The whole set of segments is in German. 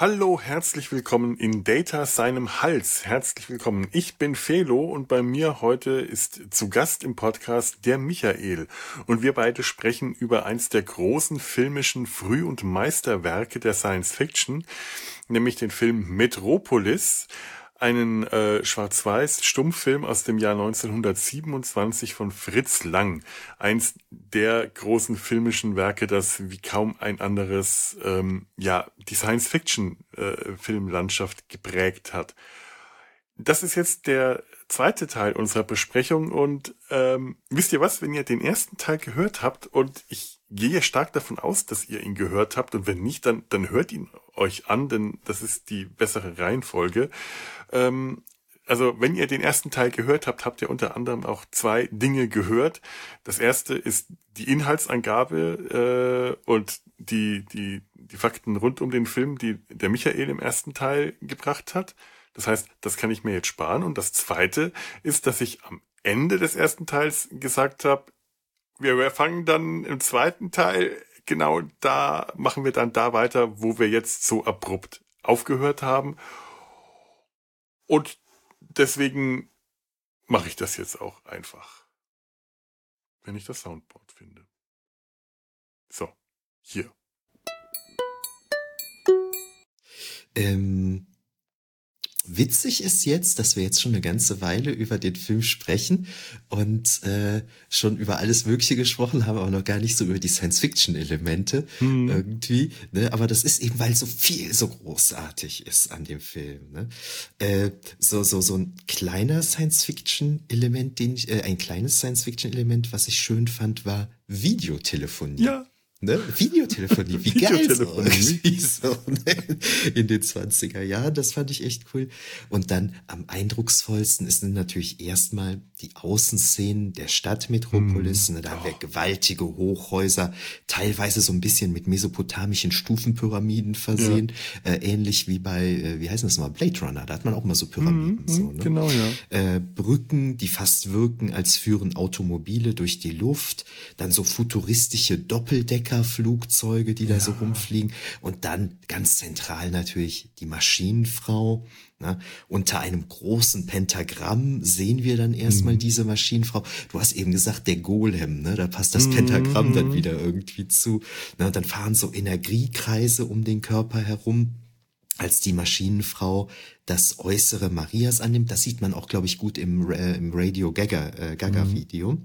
Hallo, herzlich willkommen in Data seinem Hals. Herzlich willkommen. Ich bin Felo und bei mir heute ist zu Gast im Podcast der Michael. Und wir beide sprechen über eins der großen filmischen Früh- und Meisterwerke der Science Fiction, nämlich den Film Metropolis einen äh, Schwarz-Weiß-Stummfilm aus dem Jahr 1927 von Fritz Lang. Eins der großen filmischen Werke, das wie kaum ein anderes ähm, ja die Science-Fiction-Filmlandschaft äh, geprägt hat. Das ist jetzt der zweite Teil unserer Besprechung und ähm, wisst ihr was, wenn ihr den ersten Teil gehört habt und ich gehe stark davon aus, dass ihr ihn gehört habt und wenn nicht, dann, dann hört ihn euch an, denn das ist die bessere Reihenfolge. Ähm, also wenn ihr den ersten Teil gehört habt, habt ihr unter anderem auch zwei Dinge gehört. Das erste ist die Inhaltsangabe äh, und die, die, die Fakten rund um den Film, die der Michael im ersten Teil gebracht hat. Das heißt, das kann ich mir jetzt sparen. Und das zweite ist, dass ich am Ende des ersten Teils gesagt habe, wir fangen dann im zweiten Teil genau da, machen wir dann da weiter, wo wir jetzt so abrupt aufgehört haben. Und deswegen mache ich das jetzt auch einfach. Wenn ich das Soundboard finde. So, hier. Ähm, Witzig ist jetzt, dass wir jetzt schon eine ganze Weile über den Film sprechen und äh, schon über alles Mögliche gesprochen haben, aber noch gar nicht so über die Science-Fiction-Elemente hm. irgendwie. Ne? Aber das ist eben, weil so viel so großartig ist an dem Film. Ne? Äh, so so so ein kleiner Science-Fiction-Element, den ich, äh, ein kleines Science-Fiction-Element, was ich schön fand, war Videotelefonie. Ja. Ne? Videotelefonie, wie geil Videotelefonie. so, ne? in den 20er Jahren, das fand ich echt cool. Und dann am eindrucksvollsten ist natürlich erstmal die Außenszenen der Stadt Metropolis. Mm. Ne? Da haben wir oh. gewaltige Hochhäuser, teilweise so ein bisschen mit mesopotamischen Stufenpyramiden versehen, ja. äh, ähnlich wie bei, äh, wie heißt das mal, Blade Runner, da hat man auch mal so Pyramiden. Mm, so, ne? Genau, ja. Äh, Brücken, die fast wirken, als führen Automobile durch die Luft, dann so futuristische Doppeldecker Flugzeuge, die da ja. so rumfliegen. Und dann ganz zentral natürlich die Maschinenfrau. Ne? Unter einem großen Pentagramm sehen wir dann erstmal mhm. diese Maschinenfrau. Du hast eben gesagt, der Golem, ne? da passt das Pentagramm mhm. dann wieder irgendwie zu. Ne? dann fahren so Energiekreise um den Körper herum als die Maschinenfrau das Äußere Marias annimmt. Das sieht man auch, glaube ich, gut im, äh, im Radio Gaga, äh, Gaga Video.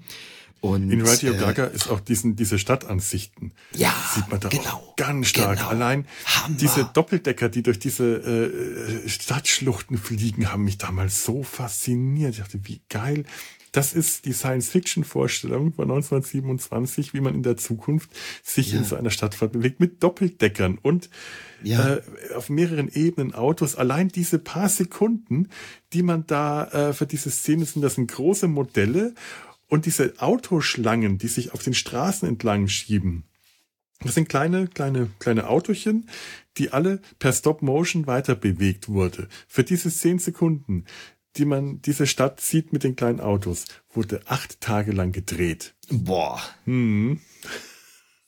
Und, in Radio äh, Gaga ist auch diesen, diese Stadtansichten. Ja, sieht man da genau, auch ganz stark. Genau. Allein Hammer. diese Doppeldecker, die durch diese äh, Stadtschluchten fliegen, haben mich damals so fasziniert. Ich dachte, wie geil. Das ist die Science-Fiction-Vorstellung von 1927, wie man in der Zukunft sich ja. in so einer Stadt bewegt mit Doppeldeckern und ja. äh, auf mehreren Ebenen Autos. Allein diese paar Sekunden, die man da äh, für diese Szene sind, das sind große Modelle und diese Autoschlangen, die sich auf den Straßen entlang schieben, das sind kleine, kleine, kleine Autochen, die alle per Stop Motion weiter bewegt wurde. Für diese zehn Sekunden, die man diese Stadt sieht mit den kleinen Autos, wurde acht Tage lang gedreht. Boah. Hm.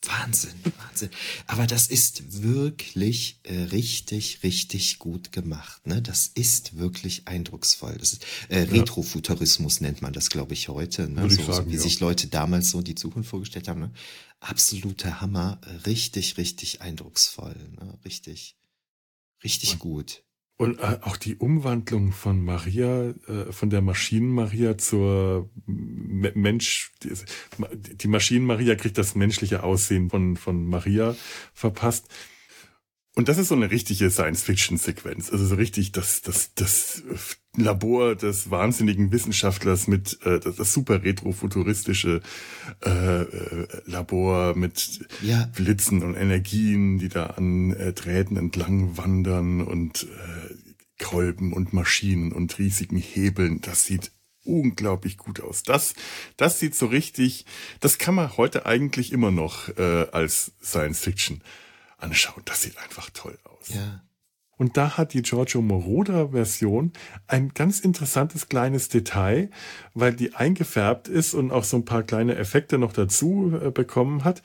Wahnsinn, Wahnsinn. Aber das ist wirklich äh, richtig, richtig gut gemacht. Ne? Das ist wirklich eindrucksvoll. Das ist äh, Retrofuturismus nennt man das, glaube ich, heute. Ne? So, sagen, so, wie ja. sich Leute damals so die Zukunft vorgestellt haben. Ne? Absoluter Hammer, richtig, richtig eindrucksvoll. Ne? Richtig, richtig und, gut. Und äh, auch die Umwandlung von Maria, äh, von der Maschinen-Maria zur Mensch, die, die Maschinen-Maria kriegt das menschliche Aussehen von, von Maria verpasst. Und das ist so eine richtige Science-Fiction-Sequenz. Also so richtig das, das, das Labor des wahnsinnigen Wissenschaftlers mit äh, das, das super retrofuturistische äh, äh, Labor mit ja. Blitzen und Energien, die da an äh, Drähten entlang wandern und äh, Kolben und Maschinen und riesigen Hebeln. Das sieht unglaublich gut aus. Das, das sieht so richtig, das kann man heute eigentlich immer noch äh, als Science Fiction anschauen. Das sieht einfach toll aus. Ja. Und da hat die Giorgio Moroder-Version ein ganz interessantes kleines Detail, weil die eingefärbt ist und auch so ein paar kleine Effekte noch dazu äh, bekommen hat.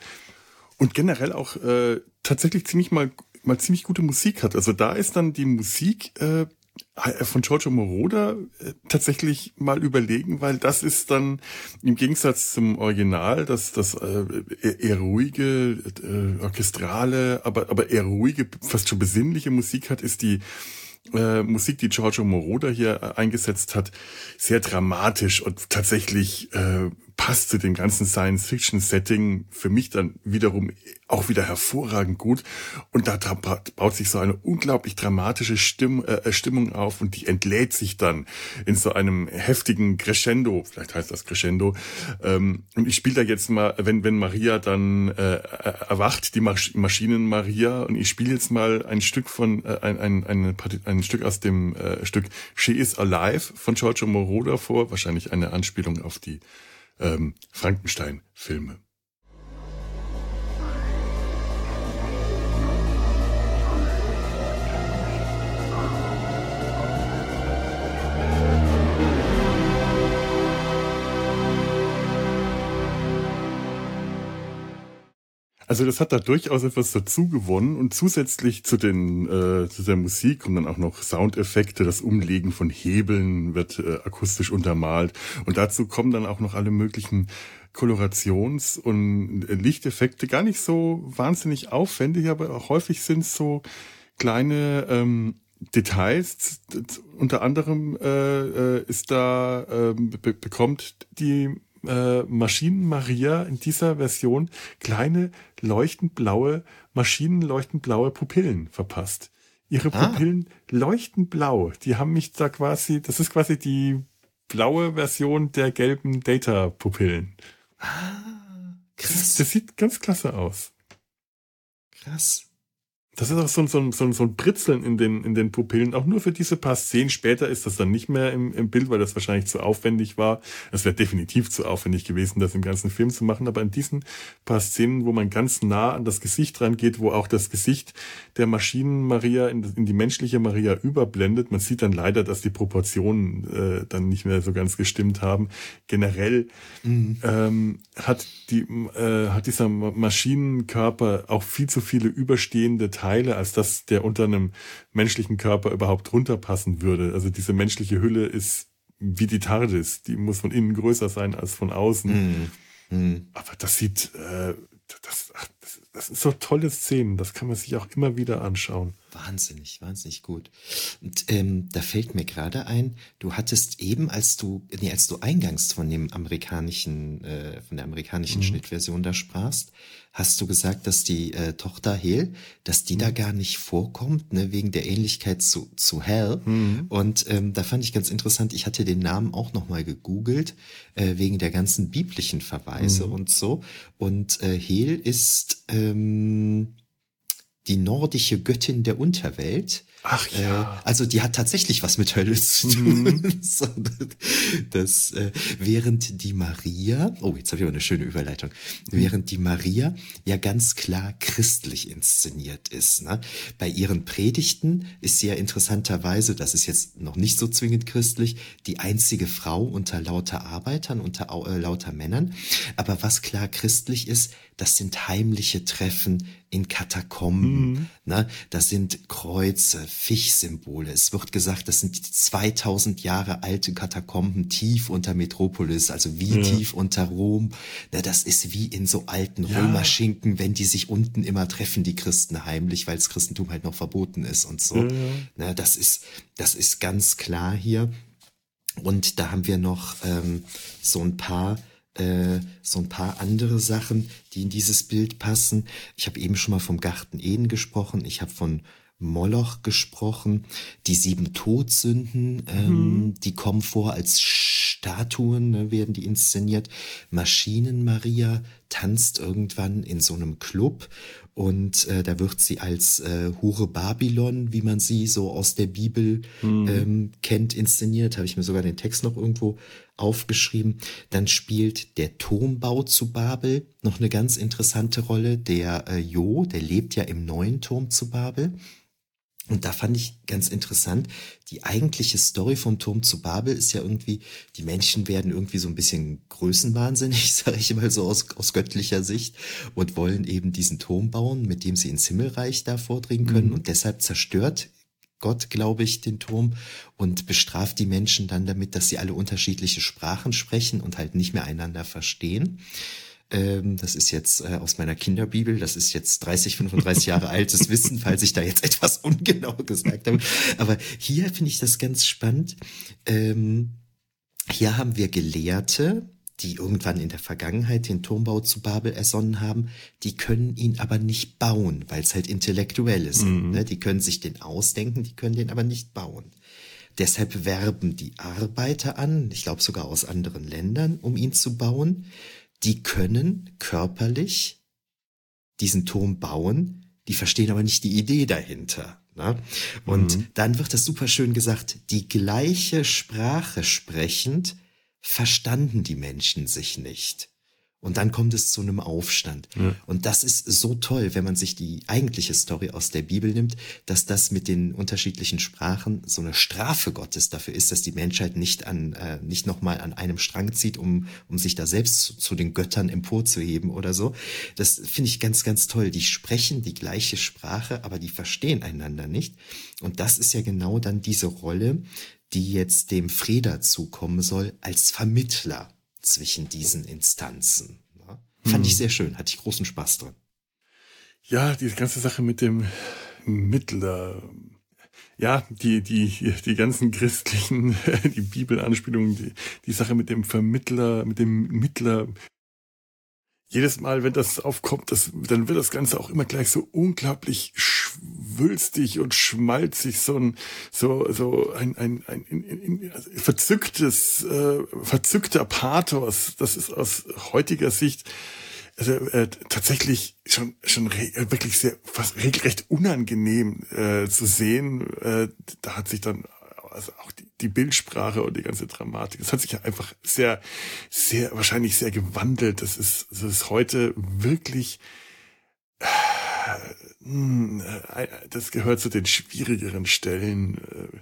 Und generell auch äh, tatsächlich ziemlich mal mal ziemlich gute Musik hat. Also da ist dann die Musik äh, von Giorgio Moroder äh, tatsächlich mal überlegen, weil das ist dann im Gegensatz zum Original, das das äh, eher ruhige, äh, orchestrale, aber aber eher ruhige, fast schon besinnliche Musik hat, ist die äh, Musik, die Giorgio Moroder hier äh, eingesetzt hat, sehr dramatisch und tatsächlich äh, passt zu dem ganzen Science-Fiction-Setting für mich dann wiederum auch wieder hervorragend gut. Und da baut sich so eine unglaublich dramatische Stimm, äh, Stimmung auf und die entlädt sich dann in so einem heftigen Crescendo, vielleicht heißt das Crescendo. Ähm, und ich spiele da jetzt mal, wenn, wenn Maria dann äh, erwacht, die Masch Maschinen Maria, und ich spiele jetzt mal ein Stück von, äh, ein, ein, ein, ein Stück aus dem äh, Stück She is Alive von Giorgio Moroder vor, wahrscheinlich eine Anspielung auf die ähm, Frankenstein-Filme. Also das hat da durchaus etwas dazu gewonnen und zusätzlich zu den äh, zu der Musik kommen dann auch noch Soundeffekte, das Umlegen von Hebeln wird äh, akustisch untermalt. Und dazu kommen dann auch noch alle möglichen Kolorations- und Lichteffekte, gar nicht so wahnsinnig aufwendig, aber auch häufig sind so kleine ähm, Details. Unter anderem äh, äh ist da äh, be bekommt die äh, Maschinen Maria in dieser Version kleine leuchtend blaue, maschinenleuchtend blaue Pupillen verpasst. Ihre ah. Pupillen ah. leuchten blau. Die haben mich da quasi, das ist quasi die blaue Version der gelben Data-Pupillen. Ah, krass. Das, das sieht ganz klasse aus. Krass. Das ist auch so, so, so, so ein Britzeln in den, in den Pupillen. Auch nur für diese paar Szenen. Später ist das dann nicht mehr im, im Bild, weil das wahrscheinlich zu aufwendig war. Es wäre definitiv zu aufwendig gewesen, das im ganzen Film zu machen. Aber in diesen paar Szenen, wo man ganz nah an das Gesicht rangeht, wo auch das Gesicht der Maschinen Maria in, in die menschliche Maria überblendet, man sieht dann leider, dass die Proportionen äh, dann nicht mehr so ganz gestimmt haben. Generell mhm. ähm, hat, die, äh, hat dieser Maschinenkörper auch viel zu viele überstehende Teile, als dass der unter einem menschlichen Körper überhaupt runterpassen würde. Also diese menschliche Hülle ist wie die TARDIS. Die muss von innen größer sein als von außen. Mm. Aber das sieht, äh, das, ach, das, sind so tolle Szenen. Das kann man sich auch immer wieder anschauen. Wahnsinnig, wahnsinnig gut. Und ähm, da fällt mir gerade ein, du hattest eben, als du, nee, als du eingangs von dem amerikanischen, äh, von der amerikanischen mhm. Schnittversion da sprachst, hast du gesagt, dass die äh, Tochter Hel, dass die mhm. da gar nicht vorkommt, ne, wegen der Ähnlichkeit zu, zu Hell. Mhm. Und ähm, da fand ich ganz interessant, ich hatte den Namen auch nochmal gegoogelt, äh, wegen der ganzen biblischen Verweise mhm. und so. Und äh, Hel ist ähm, die nordische Göttin der Unterwelt. Ach ja. Äh, also die hat tatsächlich was mit Hölle zu tun. Mhm. das, äh, während die Maria, oh, jetzt habe ich aber eine schöne Überleitung, mhm. während die Maria ja ganz klar christlich inszeniert ist. Ne? Bei ihren Predigten ist sie ja interessanterweise, das ist jetzt noch nicht so zwingend christlich, die einzige Frau unter lauter Arbeitern, unter äh, lauter Männern. Aber was klar christlich ist, das sind heimliche Treffen in Katakomben. Mhm. Ne? Das sind Kreuze, Fischsymbole. Es wird gesagt, das sind 2000 Jahre alte Katakomben tief unter Metropolis, also wie ja. tief unter Rom. Ne? Das ist wie in so alten ja. Römerschinken, wenn die sich unten immer treffen, die Christen heimlich, weil das Christentum halt noch verboten ist und so. Ja. Ne? Das ist, das ist ganz klar hier. Und da haben wir noch ähm, so ein paar äh, so ein paar andere Sachen, die in dieses Bild passen. Ich habe eben schon mal vom Garten Eden gesprochen. Ich habe von Moloch gesprochen. Die sieben Todsünden, ähm, mhm. die kommen vor als Statuen, ne, werden die inszeniert. Maschinen Maria tanzt irgendwann in so einem Club und äh, da wird sie als äh, Hure Babylon, wie man sie so aus der Bibel mhm. ähm, kennt, inszeniert. Habe ich mir sogar den Text noch irgendwo aufgeschrieben. Dann spielt der Turmbau zu Babel noch eine ganz interessante Rolle. Der äh, Jo, der lebt ja im neuen Turm zu Babel. Und da fand ich ganz interessant, die eigentliche Story vom Turm zu Babel ist ja irgendwie, die Menschen werden irgendwie so ein bisschen größenwahnsinnig, sage ich mal so aus, aus göttlicher Sicht, und wollen eben diesen Turm bauen, mit dem sie ins Himmelreich da vordringen können. Mhm. Und deshalb zerstört Gott, glaube ich, den Turm und bestraft die Menschen dann damit, dass sie alle unterschiedliche Sprachen sprechen und halt nicht mehr einander verstehen. Ähm, das ist jetzt äh, aus meiner Kinderbibel. Das ist jetzt 30, 35 Jahre altes Wissen, falls ich da jetzt etwas ungenau gesagt habe. Aber hier finde ich das ganz spannend. Ähm, hier haben wir Gelehrte, die irgendwann in der Vergangenheit den Turmbau zu Babel ersonnen haben, die können ihn aber nicht bauen, weil es halt intellektuell ist. Mhm. Ne? Die können sich den ausdenken, die können den aber nicht bauen. Deshalb werben die Arbeiter an, ich glaube sogar aus anderen Ländern, um ihn zu bauen die können körperlich diesen Turm bauen, die verstehen aber nicht die Idee dahinter. Ne? Und mhm. dann wird das super schön gesagt, die gleiche Sprache sprechend verstanden die Menschen sich nicht. Und dann kommt es zu einem Aufstand. Ja. Und das ist so toll, wenn man sich die eigentliche Story aus der Bibel nimmt, dass das mit den unterschiedlichen Sprachen so eine Strafe Gottes dafür ist, dass die Menschheit nicht an äh, nicht nochmal an einem Strang zieht, um um sich da selbst zu, zu den Göttern emporzuheben oder so. Das finde ich ganz ganz toll. Die sprechen die gleiche Sprache, aber die verstehen einander nicht. Und das ist ja genau dann diese Rolle, die jetzt dem Freda zukommen soll als Vermittler zwischen diesen Instanzen. Ja, fand hm. ich sehr schön, hatte ich großen Spaß dran. Ja, diese ganze Sache mit dem Mittler, ja, die, die, die ganzen christlichen, die Bibelanspielungen, die, die Sache mit dem Vermittler, mit dem Mittler, jedes Mal, wenn das aufkommt, das, dann wird das Ganze auch immer gleich so unglaublich schwülstig und schmalzig, so ein, so, so ein, ein, ein, ein, ein verzücktes, äh, verzückter Pathos. Das ist aus heutiger Sicht also, äh, tatsächlich schon, schon wirklich sehr, fast regelrecht unangenehm äh, zu sehen. Äh, da hat sich dann also auch die, die Bildsprache und die ganze Dramatik. Das hat sich ja einfach sehr, sehr, wahrscheinlich sehr gewandelt. Das ist, das ist heute wirklich, äh, das gehört zu den schwierigeren Stellen. Äh,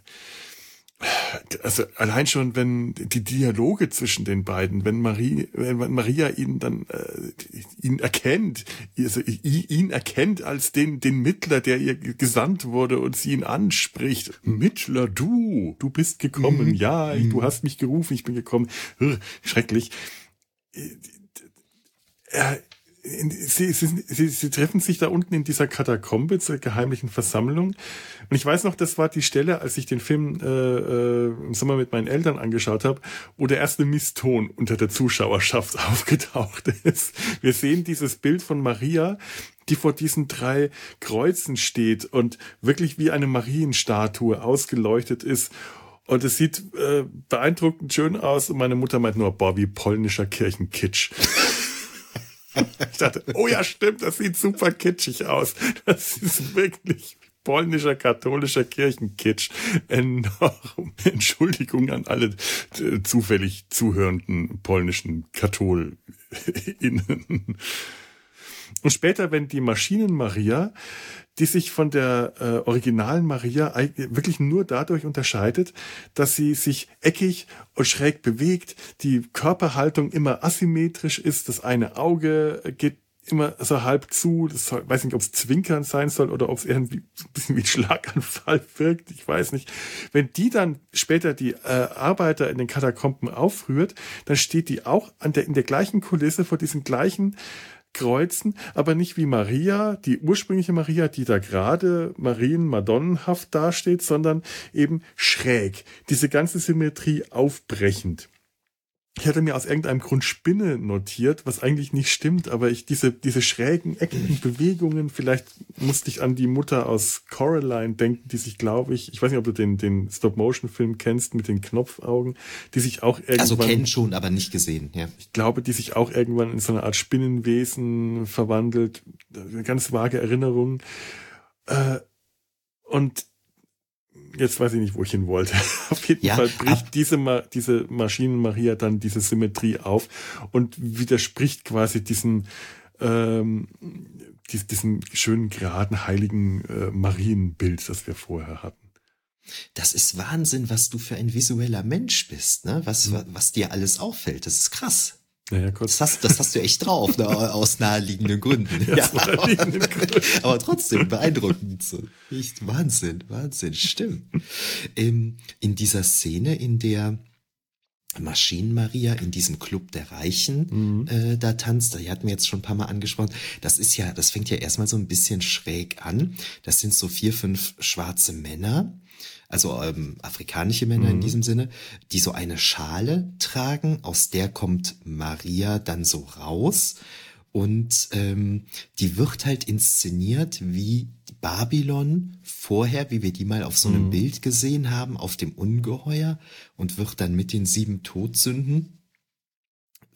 also allein schon, wenn die Dialoge zwischen den beiden, wenn Marie, wenn Maria ihn dann äh, ihn erkennt, also ihn erkennt als den den Mittler, der ihr gesandt wurde und sie ihn anspricht, Mittler, du, du bist gekommen, mhm. ja, ich, du mhm. hast mich gerufen, ich bin gekommen, schrecklich. Er, Sie, sie, sie, sie treffen sich da unten in dieser Katakombe zur geheimlichen Versammlung. Und ich weiß noch, das war die Stelle, als ich den Film äh, äh, im Sommer mit meinen Eltern angeschaut habe, wo der erste Misston unter der Zuschauerschaft aufgetaucht ist. Wir sehen dieses Bild von Maria, die vor diesen drei Kreuzen steht und wirklich wie eine Marienstatue ausgeleuchtet ist. Und es sieht äh, beeindruckend schön aus. Und meine Mutter meint nur, boah, wie polnischer Kirchenkitsch. Ich dachte, oh ja, stimmt, das sieht super kitschig aus. Das ist wirklich polnischer katholischer Kirchenkitsch. Enorm. Entschuldigung an alle äh, zufällig zuhörenden polnischen KatholInnen. Und später, wenn die Maschinen Maria die sich von der äh, originalen Maria wirklich nur dadurch unterscheidet, dass sie sich eckig und schräg bewegt, die Körperhaltung immer asymmetrisch ist, das eine Auge geht immer so halb zu. Das weiß nicht, ob es Zwinkern sein soll oder ob es irgendwie ein bisschen wie ein Schlaganfall wirkt. Ich weiß nicht. Wenn die dann später die äh, Arbeiter in den Katakomben aufrührt, dann steht die auch an der, in der gleichen Kulisse vor diesen gleichen kreuzen, aber nicht wie Maria, die ursprüngliche Maria, die da gerade Marien-Madonnenhaft dasteht, sondern eben schräg, diese ganze Symmetrie aufbrechend. Ich hatte mir aus irgendeinem Grund Spinne notiert, was eigentlich nicht stimmt, aber ich diese, diese schrägen, eckigen Bewegungen, vielleicht musste ich an die Mutter aus Coraline denken, die sich, glaube ich, ich weiß nicht, ob du den, den Stop-Motion-Film kennst mit den Knopfaugen, die sich auch irgendwann. Also kennen schon, aber nicht gesehen, ja. Ich glaube, die sich auch irgendwann in so eine Art Spinnenwesen verwandelt. Ganz vage Erinnerungen. Äh, und jetzt weiß ich nicht, wo ich hin wollte. Auf jeden ja, Fall bricht diese, Ma diese Maschinen-Maria dann diese Symmetrie auf und widerspricht quasi diesen, ähm, diesem schönen, geraden, heiligen äh, Marienbild, das wir vorher hatten. Das ist Wahnsinn, was du für ein visueller Mensch bist, ne? Was, mhm. was dir alles auffällt. Das ist krass. Naja, kurz. Das hast, das hast du echt drauf, ne? aus naheliegenden Gründen. Ja, ja aber, aber, trotzdem beeindruckend. So. Echt Wahnsinn, Wahnsinn, stimmt. Ähm, in dieser Szene, in der Maschinen-Maria in diesem Club der Reichen mhm. äh, da tanzt, die hatten wir jetzt schon ein paar Mal angesprochen. Das ist ja, das fängt ja erstmal so ein bisschen schräg an. Das sind so vier, fünf schwarze Männer, also ähm, afrikanische Männer mhm. in diesem Sinne, die so eine Schale tragen, aus der kommt Maria dann so raus. Und ähm, die wird halt inszeniert wie Babylon vorher, wie wir die mal auf so einem mhm. Bild gesehen haben, auf dem Ungeheuer und wird dann mit den sieben Todsünden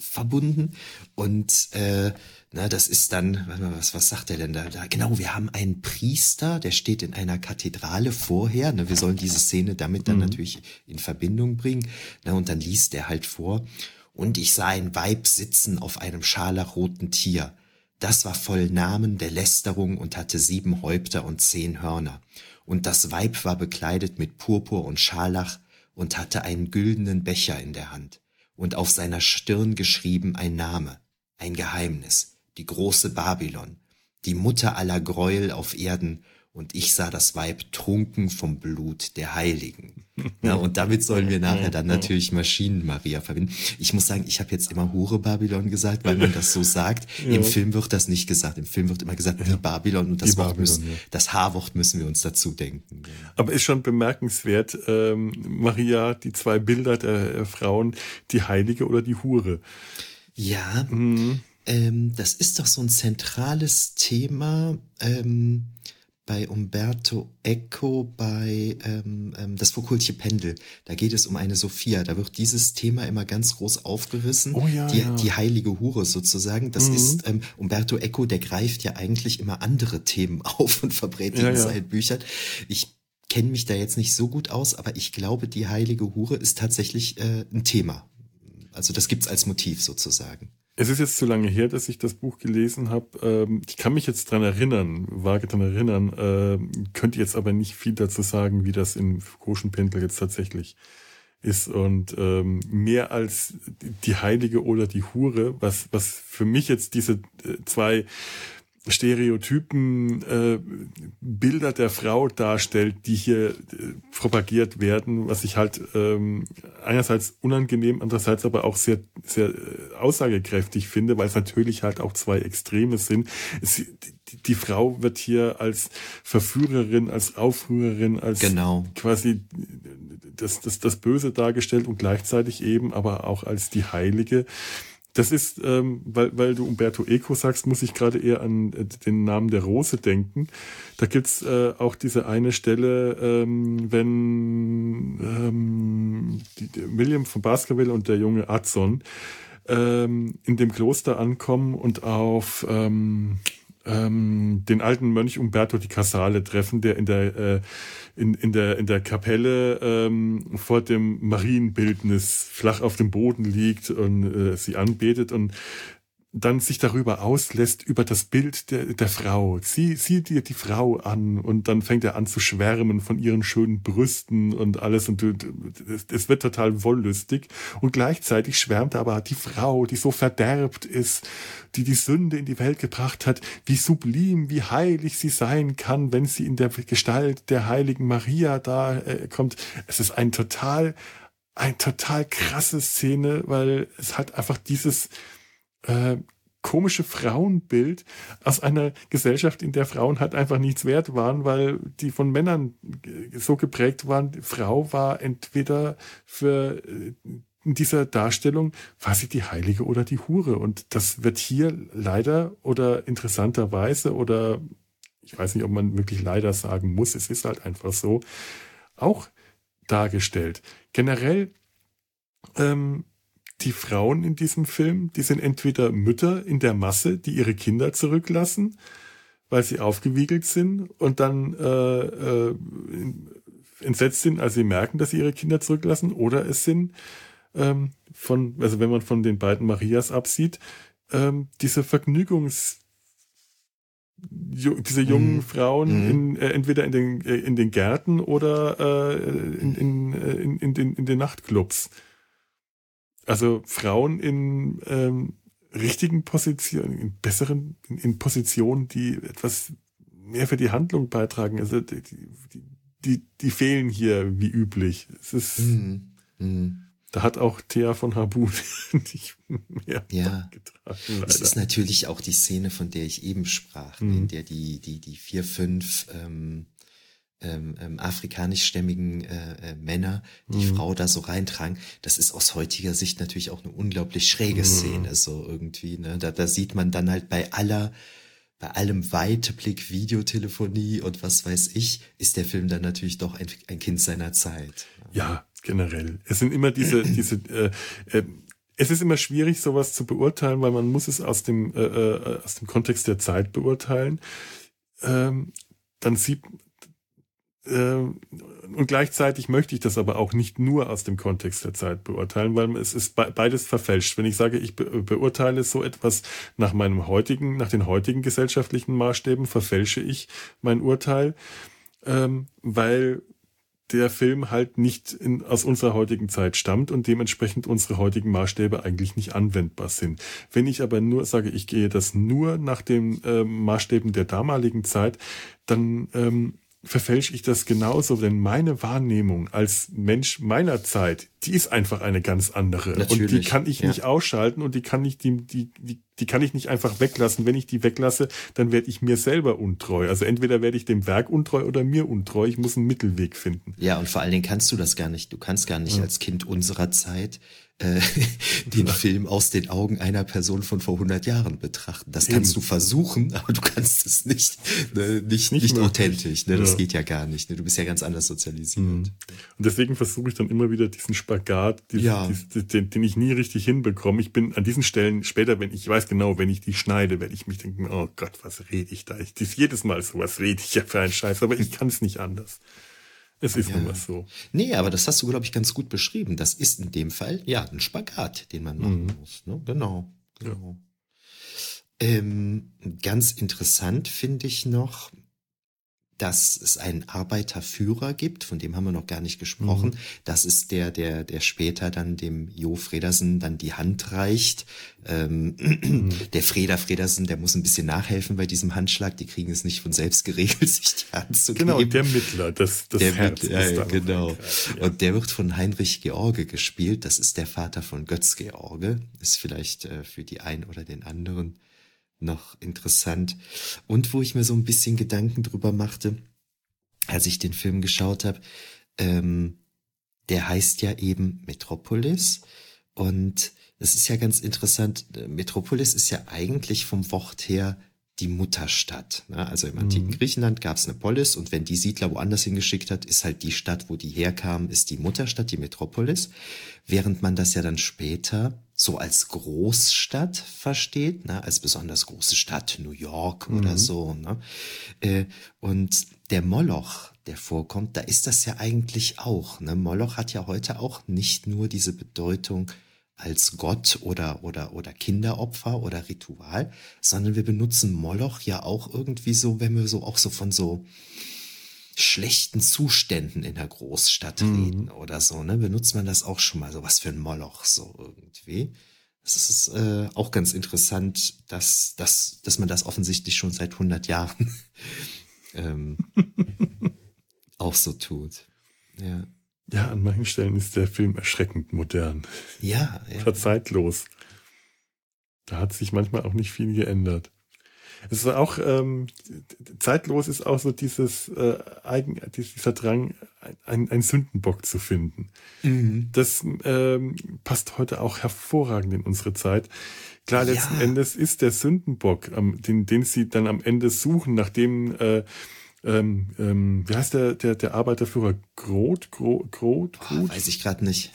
verbunden. Und äh, na, das ist dann, warte mal, was, was sagt er denn da? da? Genau, wir haben einen Priester, der steht in einer Kathedrale vorher. Ne, wir sollen diese Szene damit dann mhm. natürlich in Verbindung bringen. Na, und dann liest er halt vor. Und ich sah ein Weib sitzen auf einem scharlachroten Tier. Das war voll Namen der Lästerung und hatte sieben Häupter und zehn Hörner. Und das Weib war bekleidet mit Purpur und Scharlach und hatte einen güldenen Becher in der Hand und auf seiner Stirn geschrieben ein Name, ein Geheimnis, die große Babylon, die Mutter aller Gräuel auf Erden, und ich sah das Weib trunken vom Blut der Heiligen. Ja, und damit sollen wir nachher dann natürlich Maschinen Maria verbinden. Ich muss sagen, ich habe jetzt immer Hure Babylon gesagt, weil man das so sagt. Ja. Im Film wird das nicht gesagt. Im Film wird immer gesagt, die Babylon und das Babylon, müssen, ja. das H-Wort müssen wir uns dazu denken. Aber ist schon bemerkenswert, ähm, Maria, die zwei Bilder der äh, Frauen, die Heilige oder die Hure. Ja, mhm. ähm, das ist doch so ein zentrales Thema. Ähm, bei Umberto Eco bei ähm, ähm, Das Foucault'sche Pendel. Da geht es um eine Sophia. Da wird dieses Thema immer ganz groß aufgerissen. Oh ja, die, ja. die heilige Hure sozusagen. Das mhm. ist ähm, Umberto Eco, der greift ja eigentlich immer andere Themen auf und verbrät ja, in seinen Büchern. Ich kenne mich da jetzt nicht so gut aus, aber ich glaube, die heilige Hure ist tatsächlich äh, ein Thema. Also das gibt's als Motiv sozusagen. Es ist jetzt zu lange her, dass ich das Buch gelesen habe. Ähm, ich kann mich jetzt dran erinnern, vage dran erinnern, äh, könnte jetzt aber nicht viel dazu sagen, wie das in Foucault'schen Pendel jetzt tatsächlich ist. Und ähm, mehr als die Heilige oder die Hure, was, was für mich jetzt diese äh, zwei Stereotypen äh, Bilder der Frau darstellt, die hier äh, propagiert werden, was ich halt ähm, einerseits unangenehm, andererseits aber auch sehr sehr äh, aussagekräftig finde, weil es natürlich halt auch zwei Extreme sind. Es, die, die Frau wird hier als Verführerin, als Aufrührerin, als genau. quasi das, das, das Böse dargestellt und gleichzeitig eben aber auch als die Heilige das ist, ähm, weil, weil du Umberto Eco sagst, muss ich gerade eher an äh, den Namen der Rose denken. Da gibt's äh, auch diese eine Stelle, ähm, wenn ähm, die, William von Baskerville und der junge Adson ähm, in dem Kloster ankommen und auf ähm, ähm, den alten Mönch Umberto di Casale treffen, der in der äh, in, in der in der Kapelle ähm, vor dem Marienbildnis flach auf dem Boden liegt und äh, sie anbetet. Und dann sich darüber auslässt, über das Bild der, der Frau. Sieh, sieh dir die Frau an und dann fängt er an zu schwärmen von ihren schönen Brüsten und alles und es wird total wollüstig und gleichzeitig schwärmt aber die Frau, die so verderbt ist, die die Sünde in die Welt gebracht hat, wie sublim, wie heilig sie sein kann, wenn sie in der Gestalt der heiligen Maria da äh, kommt. Es ist ein total, ein total krasse Szene, weil es hat einfach dieses, äh, komische Frauenbild aus einer Gesellschaft, in der Frauen halt einfach nichts wert waren, weil die von Männern so geprägt waren. Die Frau war entweder für äh, in dieser Darstellung sie die Heilige oder die Hure. Und das wird hier leider oder interessanterweise oder ich weiß nicht, ob man wirklich leider sagen muss, es ist halt einfach so, auch dargestellt. Generell ähm, die Frauen in diesem Film, die sind entweder Mütter in der Masse, die ihre Kinder zurücklassen, weil sie aufgewiegelt sind und dann äh, äh, entsetzt sind, als sie merken, dass sie ihre Kinder zurücklassen, oder es sind ähm, von, also wenn man von den beiden Marias absieht, ähm, diese Vergnügungs diese jungen mhm. Frauen mhm. in, äh, entweder in den, äh, in den Gärten oder äh, in, in, äh, in, in, den, in den Nachtclubs. Also Frauen in ähm, richtigen Positionen, in besseren, in, in Positionen, die etwas mehr für die Handlung beitragen. Also die, die, die, die fehlen hier wie üblich. Es ist, mhm. Mhm. da hat auch Thea von Habun nicht mehr ja. getragen. Leider. Es ist natürlich auch die Szene, von der ich eben sprach, mhm. in der die, die, die vier, fünf ähm, ähm, ähm, afrikanischstämmigen äh, äh, Männer die mhm. Frau da so reintragen, das ist aus heutiger Sicht natürlich auch eine unglaublich schräge mhm. Szene, so irgendwie. Ne? Da, da sieht man dann halt bei aller bei allem Weitblick, Videotelefonie und was weiß ich, ist der Film dann natürlich doch ein, ein Kind seiner Zeit. Ja, generell. Es sind immer diese, diese, äh, äh, es ist immer schwierig, sowas zu beurteilen, weil man muss es aus dem, äh, äh, aus dem Kontext der Zeit beurteilen. Ähm, dann sieht, und gleichzeitig möchte ich das aber auch nicht nur aus dem Kontext der Zeit beurteilen, weil es ist beides verfälscht. Wenn ich sage, ich beurteile so etwas nach meinem heutigen, nach den heutigen gesellschaftlichen Maßstäben, verfälsche ich mein Urteil, ähm, weil der Film halt nicht in, aus unserer heutigen Zeit stammt und dementsprechend unsere heutigen Maßstäbe eigentlich nicht anwendbar sind. Wenn ich aber nur sage, ich gehe das nur nach den äh, Maßstäben der damaligen Zeit, dann ähm, verfälsche ich das genauso, denn meine Wahrnehmung als Mensch meiner Zeit, die ist einfach eine ganz andere. Natürlich, und die kann ich ja. nicht ausschalten und die kann ich, die, die, die, die kann ich nicht einfach weglassen. Wenn ich die weglasse, dann werde ich mir selber untreu. Also entweder werde ich dem Werk untreu oder mir untreu. Ich muss einen Mittelweg finden. Ja, und vor allen Dingen kannst du das gar nicht. Du kannst gar nicht ja. als Kind unserer Zeit äh, den Film aus den Augen einer Person von vor 100 Jahren betrachten. Das kannst Eben. du versuchen, aber du kannst es nicht, ne, nicht, nicht, nicht authentisch. Ne? Das ja. geht ja gar nicht. Ne? Du bist ja ganz anders sozialisiert. Mhm. Und deswegen versuche ich dann immer wieder diesen Spagat, diesen, ja. diesen, den, den ich nie richtig hinbekomme. Ich bin an diesen Stellen später, wenn ich weiß genau, wenn ich die schneide, werde ich mich denken, oh Gott, was rede ich da? Ich, das jedes Mal so, was rede ich ja für einen Scheiß, aber ich kann es nicht anders. Es ist ja. nun was so. Nee, aber das hast du, glaube ich, ganz gut beschrieben. Das ist in dem Fall, ja, ein Spagat, den man machen mhm. muss. Ne? Genau. genau. Ja. Ähm, ganz interessant finde ich noch, dass es einen Arbeiterführer gibt, von dem haben wir noch gar nicht gesprochen. Mhm. Das ist der, der, der später dann dem Jo Fredersen dann die Hand reicht. Ähm, mhm. Der Freder Fredersen, der muss ein bisschen nachhelfen bei diesem Handschlag. Die kriegen es nicht von selbst geregelt, sich die Hand zu genau, geben. Genau, der Mittler, das, das der Herz Mittler, ist ja, genau. Ja. Und der wird von Heinrich George gespielt. Das ist der Vater von Götz George. Ist vielleicht äh, für die einen oder den anderen noch interessant. Und wo ich mir so ein bisschen Gedanken drüber machte, als ich den Film geschaut habe, ähm, der heißt ja eben Metropolis. Und es ist ja ganz interessant, Metropolis ist ja eigentlich vom Wort her die Mutterstadt. Ne? Also im antiken mhm. Griechenland gab es eine Polis und wenn die Siedler woanders hingeschickt hat, ist halt die Stadt, wo die herkamen, ist die Mutterstadt, die Metropolis. Während man das ja dann später so als Großstadt versteht, ne? als besonders große Stadt, New York mhm. oder so. Ne? Äh, und der Moloch, der vorkommt, da ist das ja eigentlich auch. Ne? Moloch hat ja heute auch nicht nur diese Bedeutung als Gott oder, oder, oder Kinderopfer oder Ritual, sondern wir benutzen Moloch ja auch irgendwie so, wenn wir so auch so von so schlechten Zuständen in der Großstadt mhm. reden oder so, ne, benutzt man das auch schon mal so was für ein Moloch so irgendwie. Das ist äh, auch ganz interessant, dass, dass, dass man das offensichtlich schon seit 100 Jahren ähm, auch so tut. Ja. Ja, an manchen Stellen ist der Film erschreckend modern. Ja, ja. Oder zeitlos. Da hat sich manchmal auch nicht viel geändert. Es ist auch ähm, zeitlos ist auch so dieses äh, Eigen, dieser Drang, ein, ein Sündenbock zu finden. Mhm. Das ähm, passt heute auch hervorragend in unsere Zeit. Klar, letzten ja. Endes ist der Sündenbock, ähm, den, den sie dann am Ende suchen, nachdem äh, ähm, ähm, wie heißt der, der, der Arbeiterführer? Groth? Groth? Groth? Oh, weiß ich gerade nicht.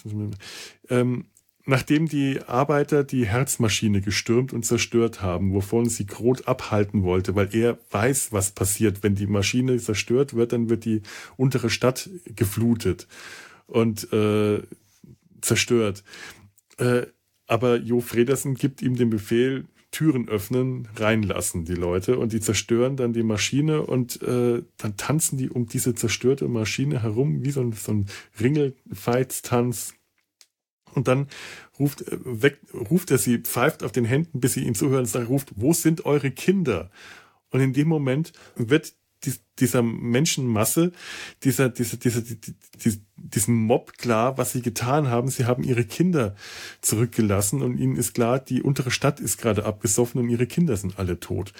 Ähm, nachdem die Arbeiter die Herzmaschine gestürmt und zerstört haben, wovon sie Groth abhalten wollte, weil er weiß, was passiert. Wenn die Maschine zerstört wird, dann wird die untere Stadt geflutet und äh, zerstört. Äh, aber Jo Fredersen gibt ihm den Befehl, Türen öffnen, reinlassen die Leute und die zerstören dann die Maschine und äh, dann tanzen die um diese zerstörte Maschine herum wie so ein, so ein Ringelfeitstanz. Und dann ruft, äh, weg, ruft er sie, pfeift auf den Händen, bis sie ihm zuhören und sagt, ruft, wo sind eure Kinder? Und in dem Moment wird dieser Menschenmasse, dieser, dieser, dieser, dieser, diesen Mob klar, was sie getan haben. Sie haben ihre Kinder zurückgelassen und ihnen ist klar, die untere Stadt ist gerade abgesoffen und ihre Kinder sind alle tot.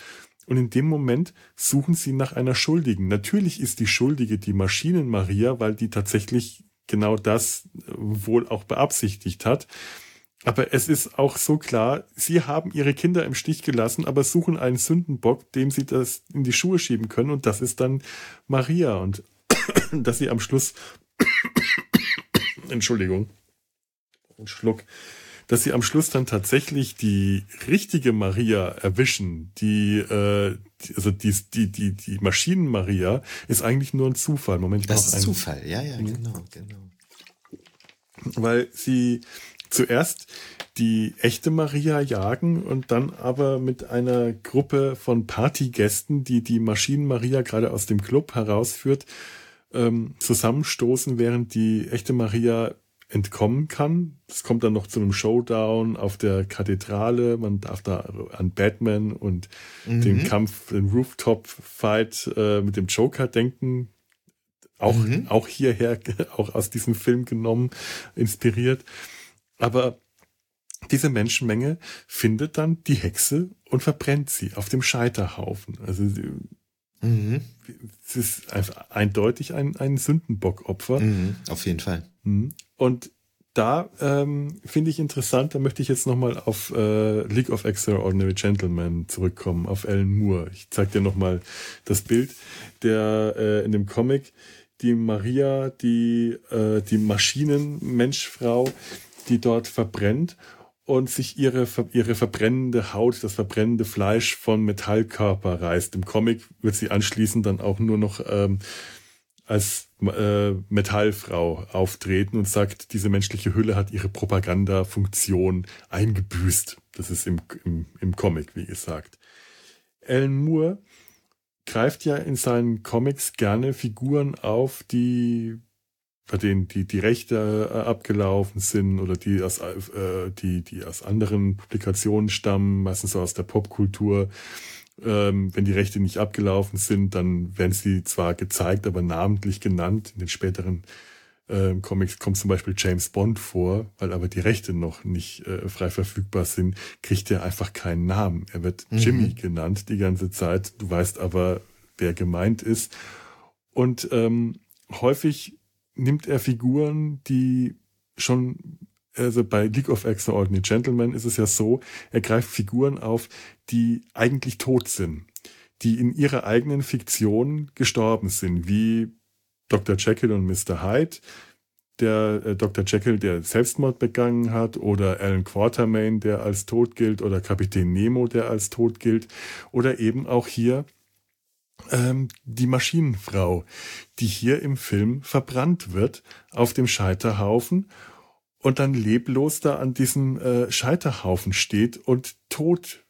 Und in dem Moment suchen sie nach einer Schuldigen. Natürlich ist die Schuldige die Maschinen-Maria, weil die tatsächlich genau das wohl auch beabsichtigt hat. Aber es ist auch so klar, sie haben ihre Kinder im Stich gelassen, aber suchen einen Sündenbock, dem sie das in die Schuhe schieben können. Und das ist dann Maria. Und dass sie am Schluss, Entschuldigung, ein Schluck, dass sie am Schluss dann tatsächlich die richtige Maria erwischen, die, äh, die also die, die, die, die Maschinen-Maria, ist eigentlich nur ein Zufall. Moment, das ist ein Zufall, ja, ja, genau, genau. Weil sie, zuerst die echte Maria jagen und dann aber mit einer Gruppe von Partygästen, die die Maschinen Maria gerade aus dem Club herausführt, ähm, zusammenstoßen, während die echte Maria entkommen kann. Es kommt dann noch zu einem Showdown auf der Kathedrale. Man darf da an Batman und mhm. den Kampf, den Rooftop-Fight äh, mit dem Joker denken. Auch, mhm. auch hierher, auch aus diesem Film genommen, inspiriert. Aber diese Menschenmenge findet dann die Hexe und verbrennt sie auf dem Scheiterhaufen. Also mhm. es ist einfach eindeutig ein, ein Sündenbockopfer. Mhm, auf jeden Fall. Und da ähm, finde ich interessant, da möchte ich jetzt nochmal auf äh, League of Extraordinary Gentlemen zurückkommen, auf Alan Moore. Ich zeige dir nochmal das Bild, der äh, in dem Comic die Maria, die, äh, die Maschinenmenschfrau, die dort verbrennt und sich ihre, ihre verbrennende Haut, das verbrennende Fleisch von Metallkörper reißt. Im Comic wird sie anschließend dann auch nur noch ähm, als äh, Metallfrau auftreten und sagt, diese menschliche Hülle hat ihre Propagandafunktion eingebüßt. Das ist im, im, im Comic, wie gesagt. Alan Moore greift ja in seinen Comics gerne Figuren auf, die bei denen die, die Rechte äh, abgelaufen sind oder die aus, äh, die, die aus anderen Publikationen stammen, meistens so aus der Popkultur. Ähm, wenn die Rechte nicht abgelaufen sind, dann werden sie zwar gezeigt, aber namentlich genannt. In den späteren äh, Comics kommt zum Beispiel James Bond vor, weil aber die Rechte noch nicht äh, frei verfügbar sind, kriegt er einfach keinen Namen. Er wird mhm. Jimmy genannt die ganze Zeit. Du weißt aber, wer gemeint ist. Und ähm, häufig nimmt er Figuren, die schon, also bei League of Extraordinary Gentlemen ist es ja so, er greift Figuren auf, die eigentlich tot sind, die in ihrer eigenen Fiktion gestorben sind, wie Dr. Jekyll und Mr. Hyde, der äh, Dr. Jekyll, der Selbstmord begangen hat, oder Alan Quatermain, der als tot gilt, oder Kapitän Nemo, der als tot gilt, oder eben auch hier ähm, die Maschinenfrau, die hier im Film verbrannt wird auf dem Scheiterhaufen und dann leblos da an diesem äh, Scheiterhaufen steht und tot